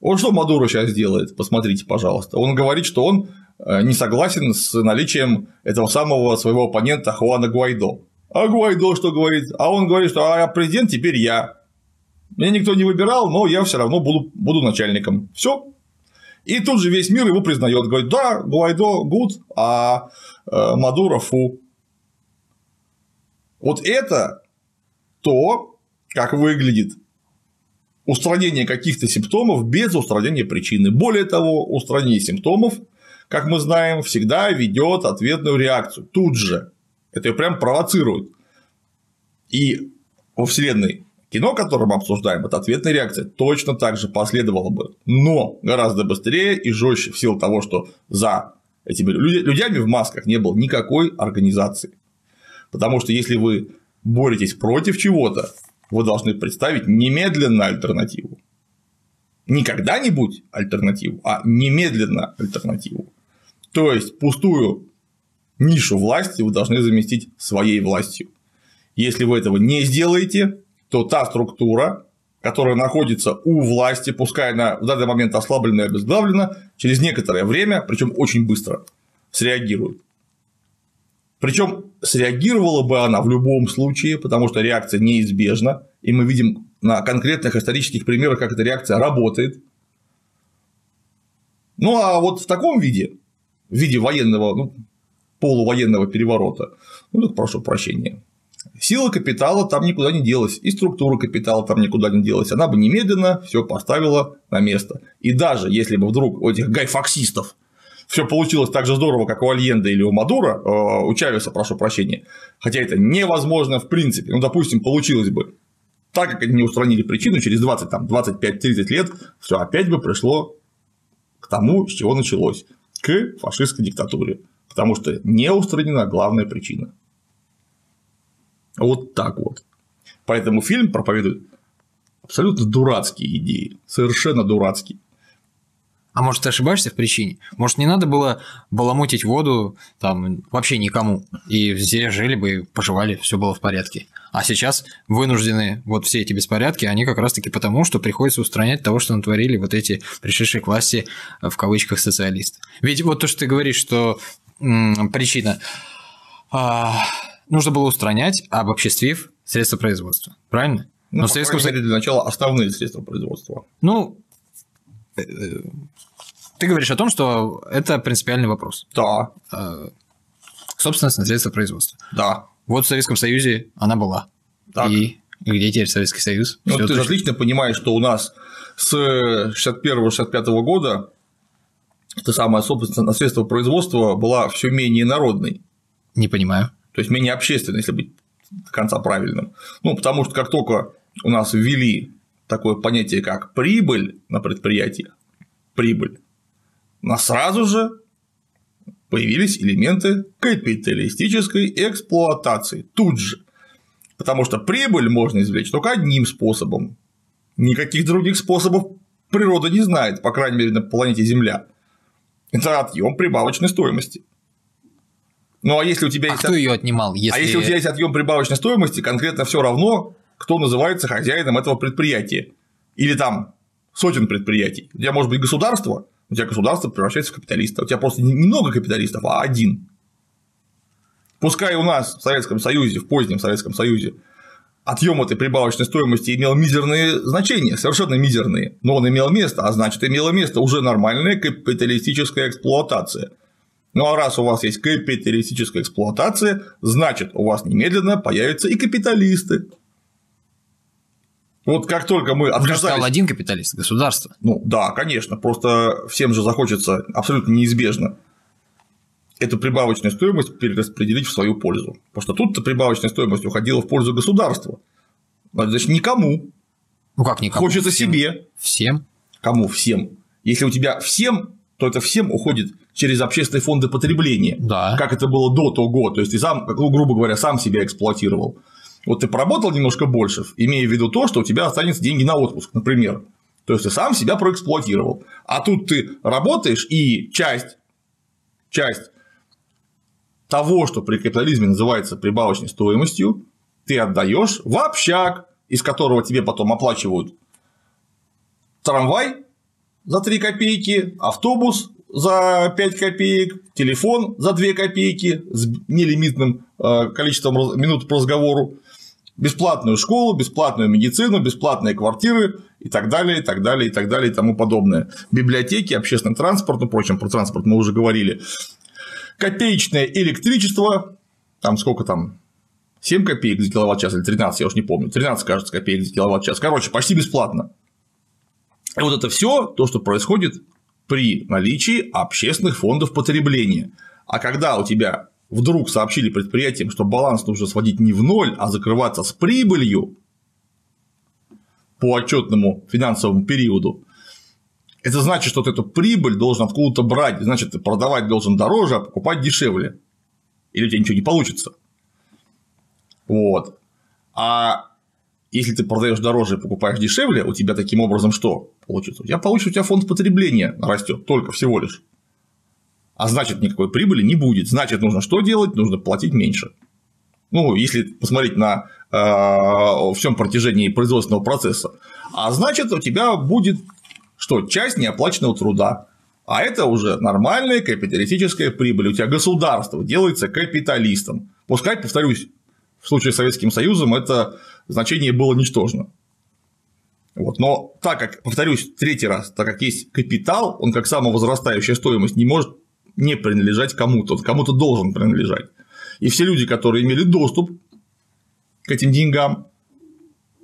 Вот что Мадуро сейчас делает, посмотрите, пожалуйста. Он говорит, что он э, не согласен с наличием этого самого своего оппонента Хуана Гуайдо. А Гуайдо что говорит? А он говорит, что а президент теперь я. Меня никто не выбирал, но я все равно буду, буду начальником. Все. И тут же весь мир его признает. Говорит, да, Гуайдо гуд, а э, Мадуро фу. Вот это то, как выглядит устранение каких-то симптомов без устранения причины. Более того, устранение симптомов, как мы знаем, всегда ведет ответную реакцию. Тут же. Это ее прям провоцирует. И во вселенной кино, которое мы обсуждаем, это ответная реакция точно так же последовала бы, но гораздо быстрее и жестче в силу того, что за этими людьми в масках не было никакой организации. Потому что если вы боретесь против чего-то, вы должны представить немедленно альтернативу. Не когда-нибудь альтернативу, а немедленно альтернативу. То есть пустую нишу власти вы должны заместить своей властью. Если вы этого не сделаете, то та структура, которая находится у власти, пускай она в данный момент ослаблена и обезглавлена, через некоторое время, причем очень быстро, среагирует. Причем среагировала бы она в любом случае, потому что реакция неизбежна, и мы видим на конкретных исторических примерах, как эта реакция работает. Ну а вот в таком виде, в виде военного, ну, полувоенного переворота, ну так прошу прощения, сила капитала там никуда не делась, и структура капитала там никуда не делась, она бы немедленно все поставила на место. И даже если бы вдруг у этих гайфаксистов все получилось так же здорово, как у Альенда или у Мадура, э, у Чавеса, прошу прощения, хотя это невозможно в принципе, ну, допустим, получилось бы, так как они не устранили причину, через 20, там, 25-30 лет все опять бы пришло к тому, с чего началось, к фашистской диктатуре, потому что не устранена главная причина. Вот так вот. Поэтому фильм проповедует абсолютно дурацкие идеи, совершенно дурацкие. А может, ты ошибаешься в причине? Может, не надо было баламутить воду там вообще никому, и все жили бы, поживали, все было в порядке. А сейчас вынуждены вот все эти беспорядки, они как раз-таки потому, что приходится устранять того, что натворили вот эти пришедшие к власти в кавычках социалисты. Ведь вот то, что ты говоришь, что м, причина а, нужно было устранять, обобществив средства производства, правильно? Ну, Но в Советском Союзе для начала основные средства производства. Ну, э, ты говоришь о том, что это принципиальный вопрос. Да. Собственность на средства производства. Да. Вот в Советском Союзе она была. Так. И где теперь Советский Союз? Ну, Всё ты же отлично понимаешь, что у нас с 61-65 года эта самая собственность на средства производства была все менее народной, Не понимаю. то есть менее общественной, если быть до конца правильным. Ну, потому что как только у нас ввели такое понятие, как прибыль на предприятии, прибыль, нас сразу же появились элементы капиталистической эксплуатации тут же. Потому что прибыль можно извлечь только одним способом. Никаких других способов природа не знает, по крайней мере, на планете Земля. Это отъем прибавочной стоимости. Ну а если у тебя А есть кто ее отнимал? Если... а если у тебя есть отъем прибавочной стоимости, конкретно все равно, кто называется хозяином этого предприятия. Или там сотен предприятий. У тебя может быть государство, у тебя государство превращается в капиталиста. У тебя просто не- немного капиталистов, а один. Пускай у нас в Советском Союзе, в позднем Советском Союзе, отъем этой прибавочной стоимости имел мизерные значения, совершенно мизерные, но он имел место, а значит, имело место уже нормальная капиталистическая эксплуатация. Ну а раз у вас есть капиталистическая эксплуатация, значит, у вас немедленно появятся и капиталисты. Вот как только мы отказались стал один капиталист, государство. ну да, конечно, просто всем же захочется абсолютно неизбежно эту прибавочную стоимость перераспределить в свою пользу. Потому что тут-то прибавочная стоимость уходила в пользу государства. Значит, никому. Ну как никому? Хочется Всем. себе. Всем? Кому? Всем. Если у тебя всем, то это всем уходит через общественные фонды потребления. Да. Как это было до того. То есть ты сам, ну, грубо говоря, сам себя эксплуатировал. Вот ты поработал немножко больше, имея в виду то, что у тебя останется деньги на отпуск, например. То есть ты сам себя проэксплуатировал. А тут ты работаешь, и часть, часть того, что при капитализме называется прибавочной стоимостью, ты отдаешь в общак, из которого тебе потом оплачивают трамвай за 3 копейки, автобус за 5 копеек, телефон за 2 копейки с нелимитным э, количеством минут по разговору, бесплатную школу, бесплатную медицину, бесплатные квартиры и так далее, и так далее, и так далее, и тому подобное. Библиотеки, общественный транспорт, ну, впрочем, про транспорт мы уже говорили. Копеечное электричество, там сколько там, 7 копеек за киловатт-час или 13, я уж не помню, 13, кажется, копеек за киловатт-час. Короче, почти бесплатно. И вот это все то, что происходит при наличии общественных фондов потребления. А когда у тебя вдруг сообщили предприятиям, что баланс нужно сводить не в ноль, а закрываться с прибылью по отчетному финансовому периоду, это значит, что вот эту прибыль должен откуда-то брать, значит, ты продавать должен дороже, а покупать дешевле. Или у тебя ничего не получится. Вот. А если ты продаешь дороже и покупаешь дешевле, у тебя таким образом что получится? У тебя получится, у тебя фонд потребления растет только всего лишь. А значит, никакой прибыли не будет. Значит, нужно что делать? Нужно платить меньше. Ну, если посмотреть на э, всем протяжении производственного процесса. А значит, у тебя будет что? Часть неоплаченного труда. А это уже нормальная капиталистическая прибыль. У тебя государство делается капиталистом. Пускай, повторюсь, в случае с Советским Союзом это значение было ничтожно. Вот. Но так как, повторюсь, третий раз, так как есть капитал, он как самовозрастающая стоимость не может не принадлежать кому-то, он кому-то должен принадлежать. И все люди, которые имели доступ к этим деньгам,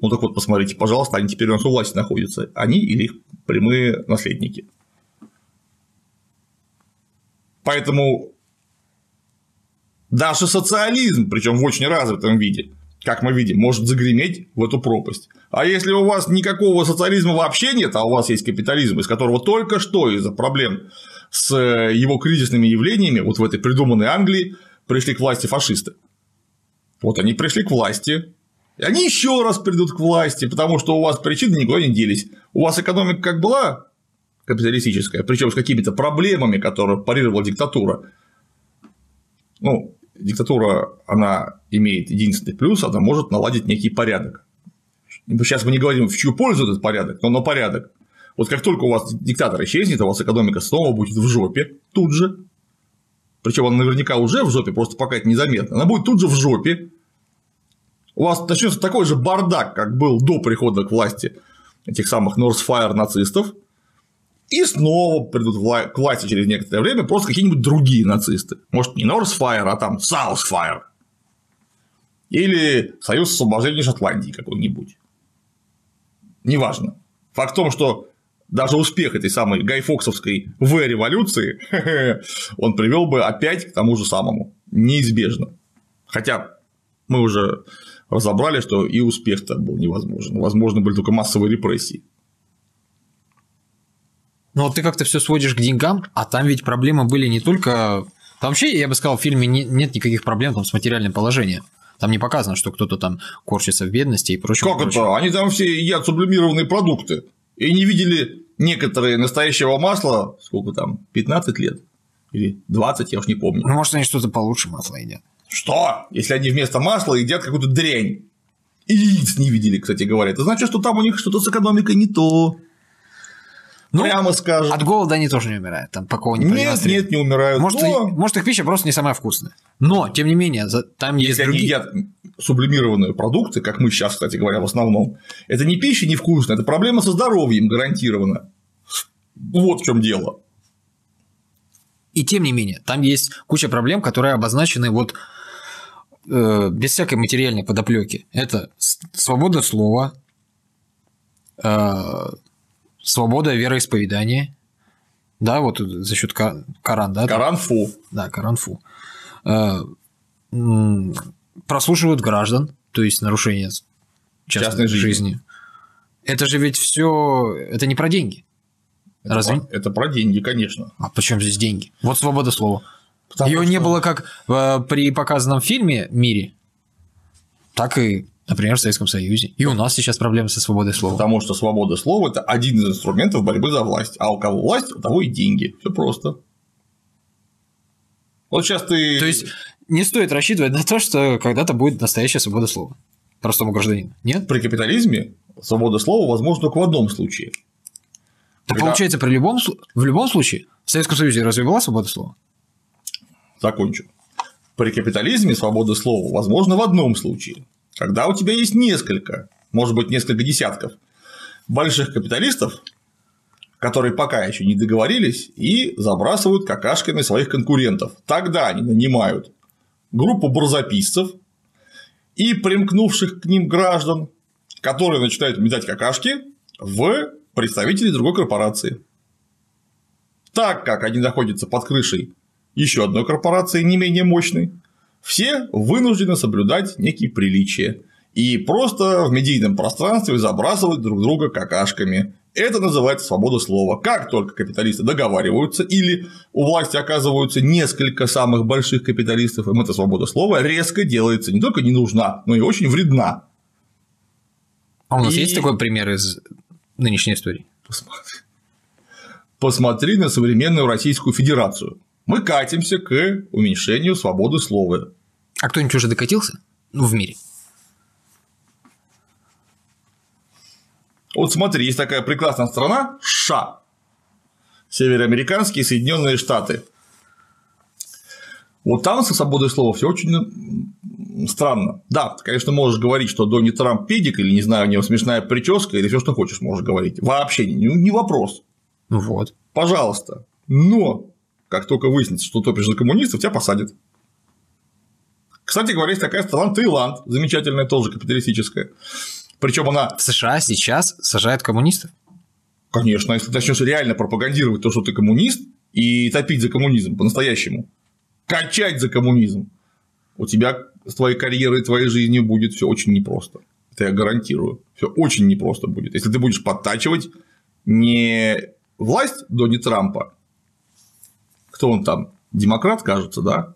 ну так вот, посмотрите, пожалуйста, они теперь у нас у власти находятся, они или их прямые наследники. Поэтому даже социализм, причем в очень развитом виде, как мы видим, может загреметь в эту пропасть. А если у вас никакого социализма вообще нет, а у вас есть капитализм, из которого только что из-за проблем с его кризисными явлениями, вот в этой придуманной Англии, пришли к власти фашисты. Вот они пришли к власти, и они еще раз придут к власти, потому что у вас причины никуда не делись. У вас экономика как была капиталистическая, причем с какими-то проблемами, которые парировала диктатура. Ну, диктатура, она имеет единственный плюс, она может наладить некий порядок. Сейчас мы не говорим, в чью пользу этот порядок, но на порядок. Вот как только у вас диктатор исчезнет, у вас экономика снова будет в жопе тут же. Причем она наверняка уже в жопе, просто пока это незаметно. Она будет тут же в жопе. У вас начнется такой же бардак, как был до прихода к власти этих самых Норсфайр нацистов, и снова придут к власти через некоторое время просто какие-нибудь другие нацисты. Может, не Норсфайр, а там Саусфайр. Или Союз освобождения Шотландии какой-нибудь. Неважно. Факт в том, что даже успех этой самой гайфоксовской В-революции, он привел бы опять к тому же самому. Неизбежно. Хотя мы уже разобрали, что и успех-то был невозможен. Возможно, были только массовые репрессии. Но ты как-то все сводишь к деньгам, а там ведь проблемы были не только. Там вообще, я бы сказал, в фильме нет никаких проблем там, с материальным положением. Там не показано, что кто-то там корчится в бедности и прочее. Как прочее. это? Они там все едят сублимированные продукты. И не видели некоторые настоящего масла, сколько там, 15 лет? Или 20, я уж не помню. Ну, может, они что-то получше масла едят. Что? Если они вместо масла едят какую-то дрянь. И яиц не видели, кстати говоря. Это значит, что там у них что-то с экономикой не то. Ну, Прямо скажем. От голода они тоже не умирают, там пока не Нет, нет, не умирают. Может, но... может, их пища просто не самая вкусная. Но, тем не менее, там Если есть они другие... едят сублимированные продукты, как мы сейчас, кстати говоря, в основном, это не пища невкусная, это проблема со здоровьем гарантирована. Вот в чем дело. И тем не менее, там есть куча проблем, которые обозначены вот э, без всякой материальной подоплеки. Это свобода слова, э, свобода вероисповедания. Да, вот за счет Коран, да? Коранфу. Да, Коранфу. Э, прослушивают граждан, то есть нарушение частной, частной жизни. жизни. Это же ведь все, это не про деньги. Это Разве? Про, это про деньги, конечно. А почему здесь деньги? Вот свобода слова. Ее что... не было как э, при показанном фильме мире, так и Например, в Советском Союзе. И у нас сейчас проблемы со свободой слова. Потому что свобода слова – это один из инструментов борьбы за власть. А у кого власть, у того и деньги. Все просто. Вот сейчас ты. То есть не стоит рассчитывать на то, что когда-то будет настоящая свобода слова простому гражданину. Нет? При капитализме свобода слова возможна только в одном случае. Так Когда... получается, при любом, в любом случае в Советском Союзе разве была свобода слова? Закончу. При капитализме свобода слова возможна в одном случае, когда у тебя есть несколько, может быть, несколько десятков больших капиталистов, которые пока еще не договорились и забрасывают какашками своих конкурентов. Тогда они нанимают группу барзаписцев и примкнувших к ним граждан, которые начинают метать какашки в представителей другой корпорации. Так как они находятся под крышей еще одной корпорации, не менее мощной, все вынуждены соблюдать некие приличия и просто в медийном пространстве забрасывать друг друга какашками. Это называется свобода слова. Как только капиталисты договариваются или у власти оказываются несколько самых больших капиталистов, им эта свобода слова резко делается не только не нужна, но и очень вредна. А у нас и... есть такой пример из нынешней истории? Посмотри. Посмотри на современную Российскую Федерацию. Мы катимся к уменьшению свободы слова. А кто-нибудь уже докатился? ну, в мире. Вот смотри, есть такая прекрасная страна США. Североамериканские Соединенные Штаты. Вот там со свободой слова все очень странно. Да, конечно, можешь говорить, что Донни Трамп педик, или, не знаю, у него смешная прическа, или все, что хочешь, можешь говорить. Вообще не, не вопрос. Ну вот. Пожалуйста. Но как только выяснится, что топишь за коммунистов, тебя посадят. Кстати говоря, есть такая страна Таиланд, замечательная, тоже капиталистическая. Причем она. В США сейчас сажают коммунистов? Конечно, если ты начнешь реально пропагандировать то, что ты коммунист, и топить за коммунизм по-настоящему, качать за коммунизм, у тебя с твоей карьерой, твоей жизнью будет все очень непросто. Это я гарантирую. Все очень непросто будет. Если ты будешь подтачивать не власть Донни Трампа, кто он там, демократ, кажется, да,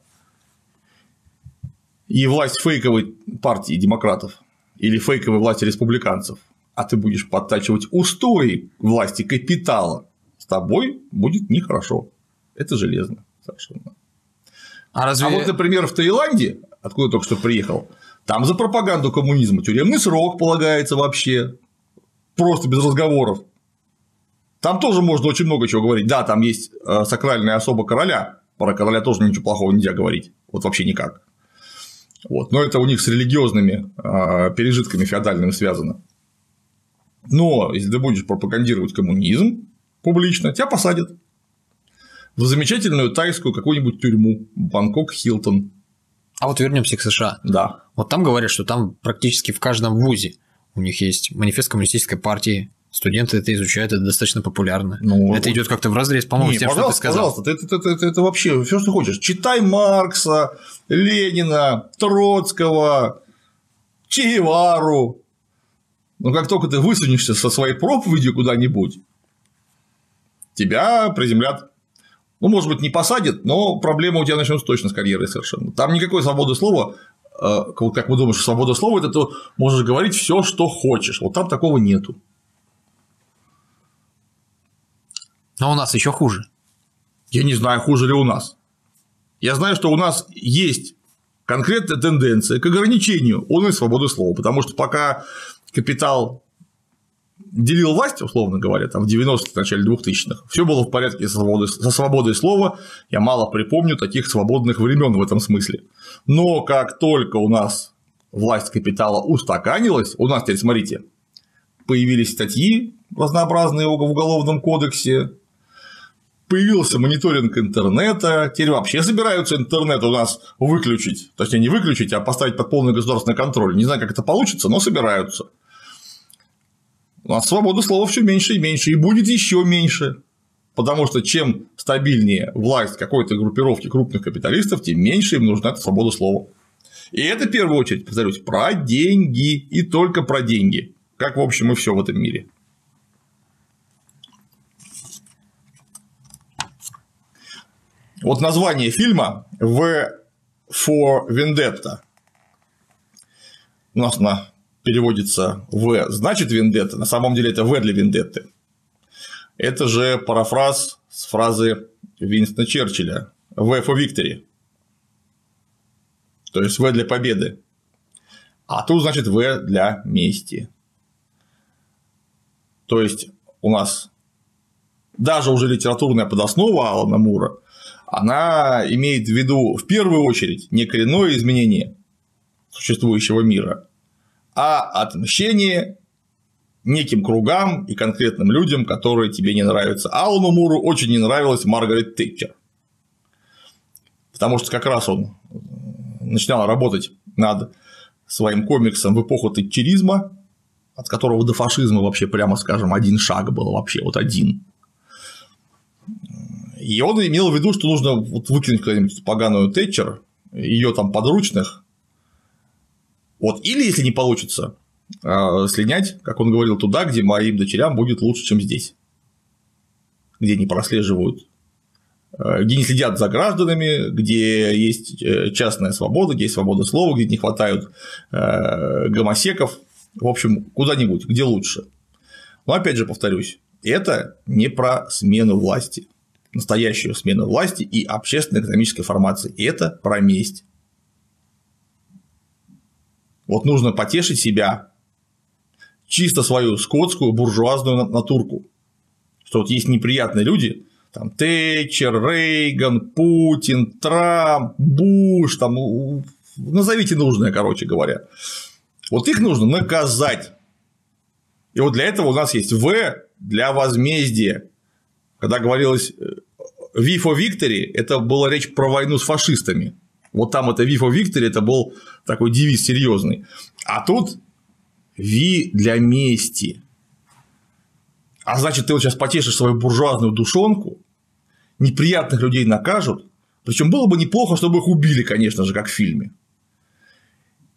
и власть фейковой партии демократов или фейковой власти республиканцев, а ты будешь подтачивать устои власти капитала, с тобой будет нехорошо. Это железно совершенно. А, разве... а вот, например, в Таиланде, откуда только что приехал, там за пропаганду коммунизма тюремный срок полагается вообще. Просто без разговоров. Там тоже можно очень много чего говорить. Да, там есть э, сакральная особа короля. Про короля тоже ничего плохого нельзя говорить. Вот вообще никак. Вот. Но это у них с религиозными э, пережитками феодальными связано. Но если ты будешь пропагандировать коммунизм публично, тебя посадят в замечательную тайскую какую-нибудь тюрьму, Бангкок Хилтон. А вот вернемся к США. Да. Вот там говорят, что там практически в каждом вузе у них есть манифест коммунистической партии, студенты это изучают, это достаточно популярно. Ну, это идет как-то в разрез, по-моему, с тем, что ты сказал. Пожалуйста, это, это, это, это вообще все, что хочешь. Читай Маркса, Ленина, Троцкого, Че Гевару. Но как только ты высунешься со своей проповедью куда-нибудь, тебя приземлят ну, может быть, не посадят, но проблема у тебя начнется точно с карьерой совершенно. Там никакой свободы слова, э, как мы думаем, что свобода слова это ты можешь говорить все, что хочешь. Вот там такого нету. Но у нас еще хуже. Я не знаю, хуже ли у нас. Я знаю, что у нас есть конкретная тенденция к ограничению он свободы слова, потому что пока капитал делил власть, условно говоря, там в 90-х, начале 2000-х, все было в порядке со свободой, со свободой слова, я мало припомню таких свободных времен в этом смысле. Но как только у нас власть капитала устаканилась, у нас теперь, смотрите, появились статьи разнообразные в Уголовном кодексе, появился мониторинг интернета, теперь вообще собираются интернет у нас выключить, точнее не выключить, а поставить под полный государственный контроль. Не знаю, как это получится, но собираются. У нас свобода слова все меньше и меньше, и будет еще меньше. Потому что чем стабильнее власть какой-то группировки крупных капиталистов, тем меньше им нужна эта свобода слова. И это в первую очередь, повторюсь, про деньги и только про деньги. Как, в общем, и все в этом мире. Вот название фильма V for Vendetta. У нас на переводится В, значит вендетта, на самом деле это В для вендетты. Это же парафраз с фразы Винстона Черчилля В for victory. То есть В для победы. А тут значит В для мести. То есть у нас даже уже литературная подоснова Алана Мура, она имеет в виду в первую очередь не коренное изменение существующего мира, а отмщение неким кругам и конкретным людям, которые тебе не нравятся. Алану Муру очень не нравилась Маргарет Тэтчер. Потому что как раз он начинал работать над своим комиксом в эпоху тэтчеризма, от которого до фашизма вообще, прямо скажем, один шаг был вообще, вот один. И он имел в виду, что нужно вот выкинуть какую-нибудь поганую Тэтчер, ее там подручных, вот. Или, если не получится, а, слинять, как он говорил, туда, где моим дочерям будет лучше, чем здесь. Где не прослеживают а, где не следят за гражданами, где есть э, частная свобода, где есть свобода слова, где не хватает э, гомосеков, в общем, куда-нибудь, где лучше. Но опять же повторюсь, это не про смену власти, настоящую смену власти и общественно-экономической формации, это про месть. Вот нужно потешить себя, чисто свою скотскую буржуазную натурку. Что вот есть неприятные люди, там Тэтчер, Рейган, Путин, Трамп, Буш, там назовите нужное, короче говоря. Вот их нужно наказать. И вот для этого у нас есть В для возмездия. Когда говорилось V for Victory, это была речь про войну с фашистами. Вот там это V for Victory, это был такой девиз серьезный. А тут V для мести. А значит, ты вот сейчас потешишь свою буржуазную душонку, неприятных людей накажут, причем было бы неплохо, чтобы их убили, конечно же, как в фильме.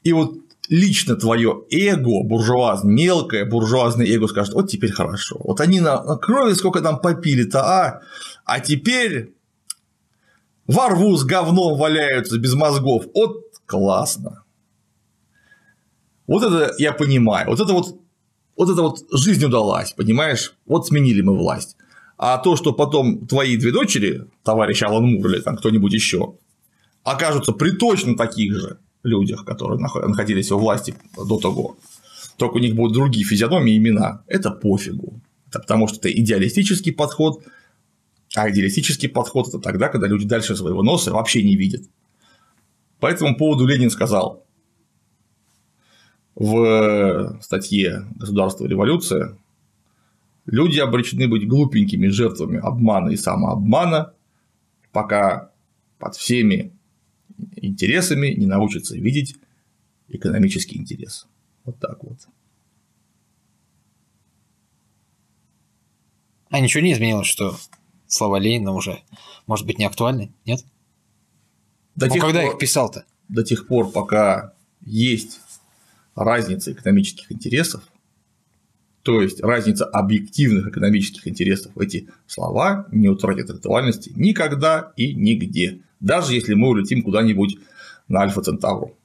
И вот лично твое эго буржуазное, мелкое буржуазное эго скажет, вот теперь хорошо. Вот они на, крови сколько там попили-то, а? А теперь во рву с говном валяются без мозгов. Вот классно. Вот это я понимаю. Вот это вот, вот это вот жизнь удалась, понимаешь? Вот сменили мы власть. А то, что потом твои две дочери, товарищ Алан Мур или там кто-нибудь еще, окажутся при точно таких же людях, которые находились во власти до того, только у них будут другие физиономии и имена, это пофигу. Это потому что это идеалистический подход, а идеалистический подход – это тогда, когда люди дальше своего носа вообще не видят. По этому поводу Ленин сказал в статье «Государство и революция» люди обречены быть глупенькими жертвами обмана и самообмана, пока под всеми интересами не научатся видеть экономический интерес. Вот так вот. А ничего не изменилось, что слова Ленина уже, может быть, не актуальны, нет? До ну, когда пор, их писал-то? До тех пор, пока есть разница экономических интересов, то есть разница объективных экономических интересов, эти слова не утратят актуальности никогда и нигде, даже если мы улетим куда-нибудь на Альфа Центавру.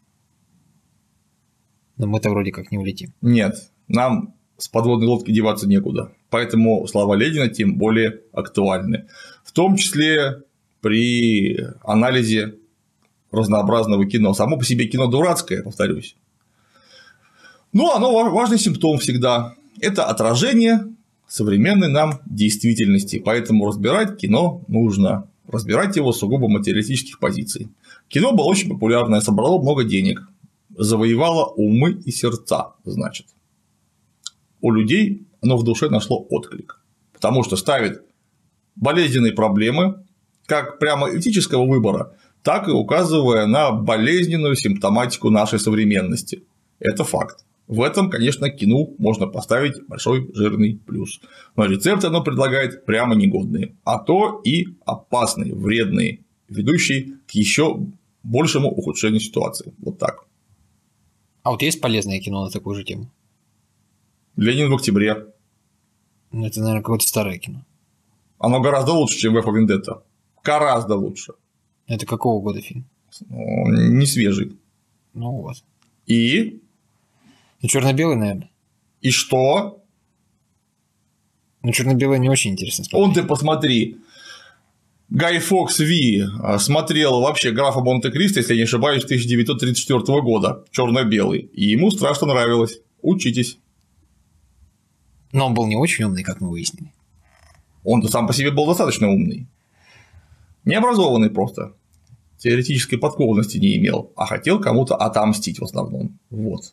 Но мы-то вроде как не улетим. Нет, нам с подводной лодки деваться некуда. Поэтому слова Ленина тем более актуальны. В том числе при анализе разнообразного кино. Само по себе кино дурацкое, повторюсь. Но оно важный симптом всегда. Это отражение современной нам действительности. Поэтому разбирать кино нужно. Разбирать его сугубо материалистических позиций. Кино было очень популярное, собрало много денег, завоевало умы и сердца, значит. У людей оно в душе нашло отклик. Потому что ставит болезненные проблемы, как прямо этического выбора, так и указывая на болезненную симптоматику нашей современности. Это факт. В этом, конечно, кино можно поставить большой жирный плюс. Но рецепты оно предлагает прямо негодные, а то и опасные, вредные, ведущие к еще большему ухудшению ситуации. Вот так. А вот есть полезное кино на такую же тему? Ленин в октябре. Ну, это, наверное, какое-то старое кино. Оно гораздо лучше, чем Вефа Вендетта. Гораздо лучше. Это какого года фильм? Ну, не свежий. Ну вот. И? Ну, черно-белый, наверное. И что? Ну, черно-белый не очень интересно смотреть. Он ты посмотри. Гай Фокс Ви а, смотрел вообще графа Монте-Кристо, если я не ошибаюсь, 1934 года, черно-белый. И ему страшно нравилось. Учитесь. Но он был не очень умный, как мы выяснили. Он-то сам по себе был достаточно умный. Необразованный просто. Теоретической подкованности не имел, а хотел кому-то отомстить в основном. Вот.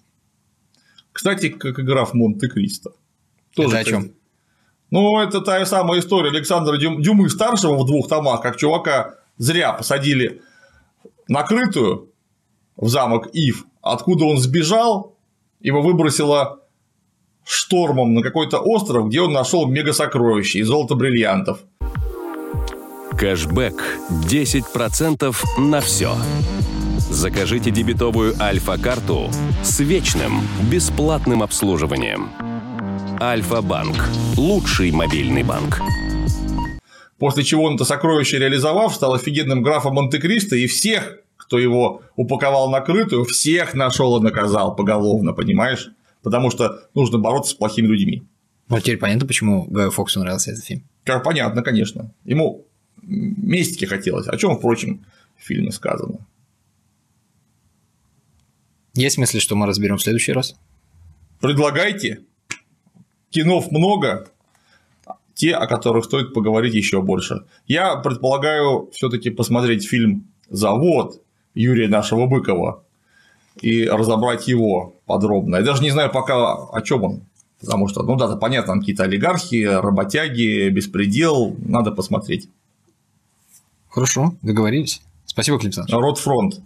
Кстати, как игра в Монте-Кристо. Тоже это о чем? Ну, это та самая история Александра Дюмы старшего в двух томах, как чувака зря посадили накрытую в замок Ив, откуда он сбежал, его выбросило штормом на какой-то остров, где он нашел мега-сокровище и золото бриллиантов. Кэшбэк 10% на все. Закажите дебетовую Альфа-карту с вечным бесплатным обслуживанием. Альфа-банк – лучший мобильный банк. После чего он это сокровище реализовав, стал офигенным графом Монте-Кристо, и всех, кто его упаковал накрытую, всех нашел и наказал поголовно, понимаешь? потому что нужно бороться с плохими людьми. Вот теперь понятно, почему Гаю Фоксу нравился этот фильм. Как понятно, конечно. Ему местики хотелось, о чем, впрочем, в фильме сказано. Есть мысли, что мы разберем в следующий раз? Предлагайте. Кинов много, те, о которых стоит поговорить еще больше. Я предполагаю все-таки посмотреть фильм «Завод» Юрия нашего Быкова и разобрать его подробно. Я даже не знаю пока, о чем он. Потому что, ну да, понятно, там какие-то олигархи, работяги, беспредел, надо посмотреть. Хорошо, договорились. Спасибо, Клим Александрович. Ротфронт.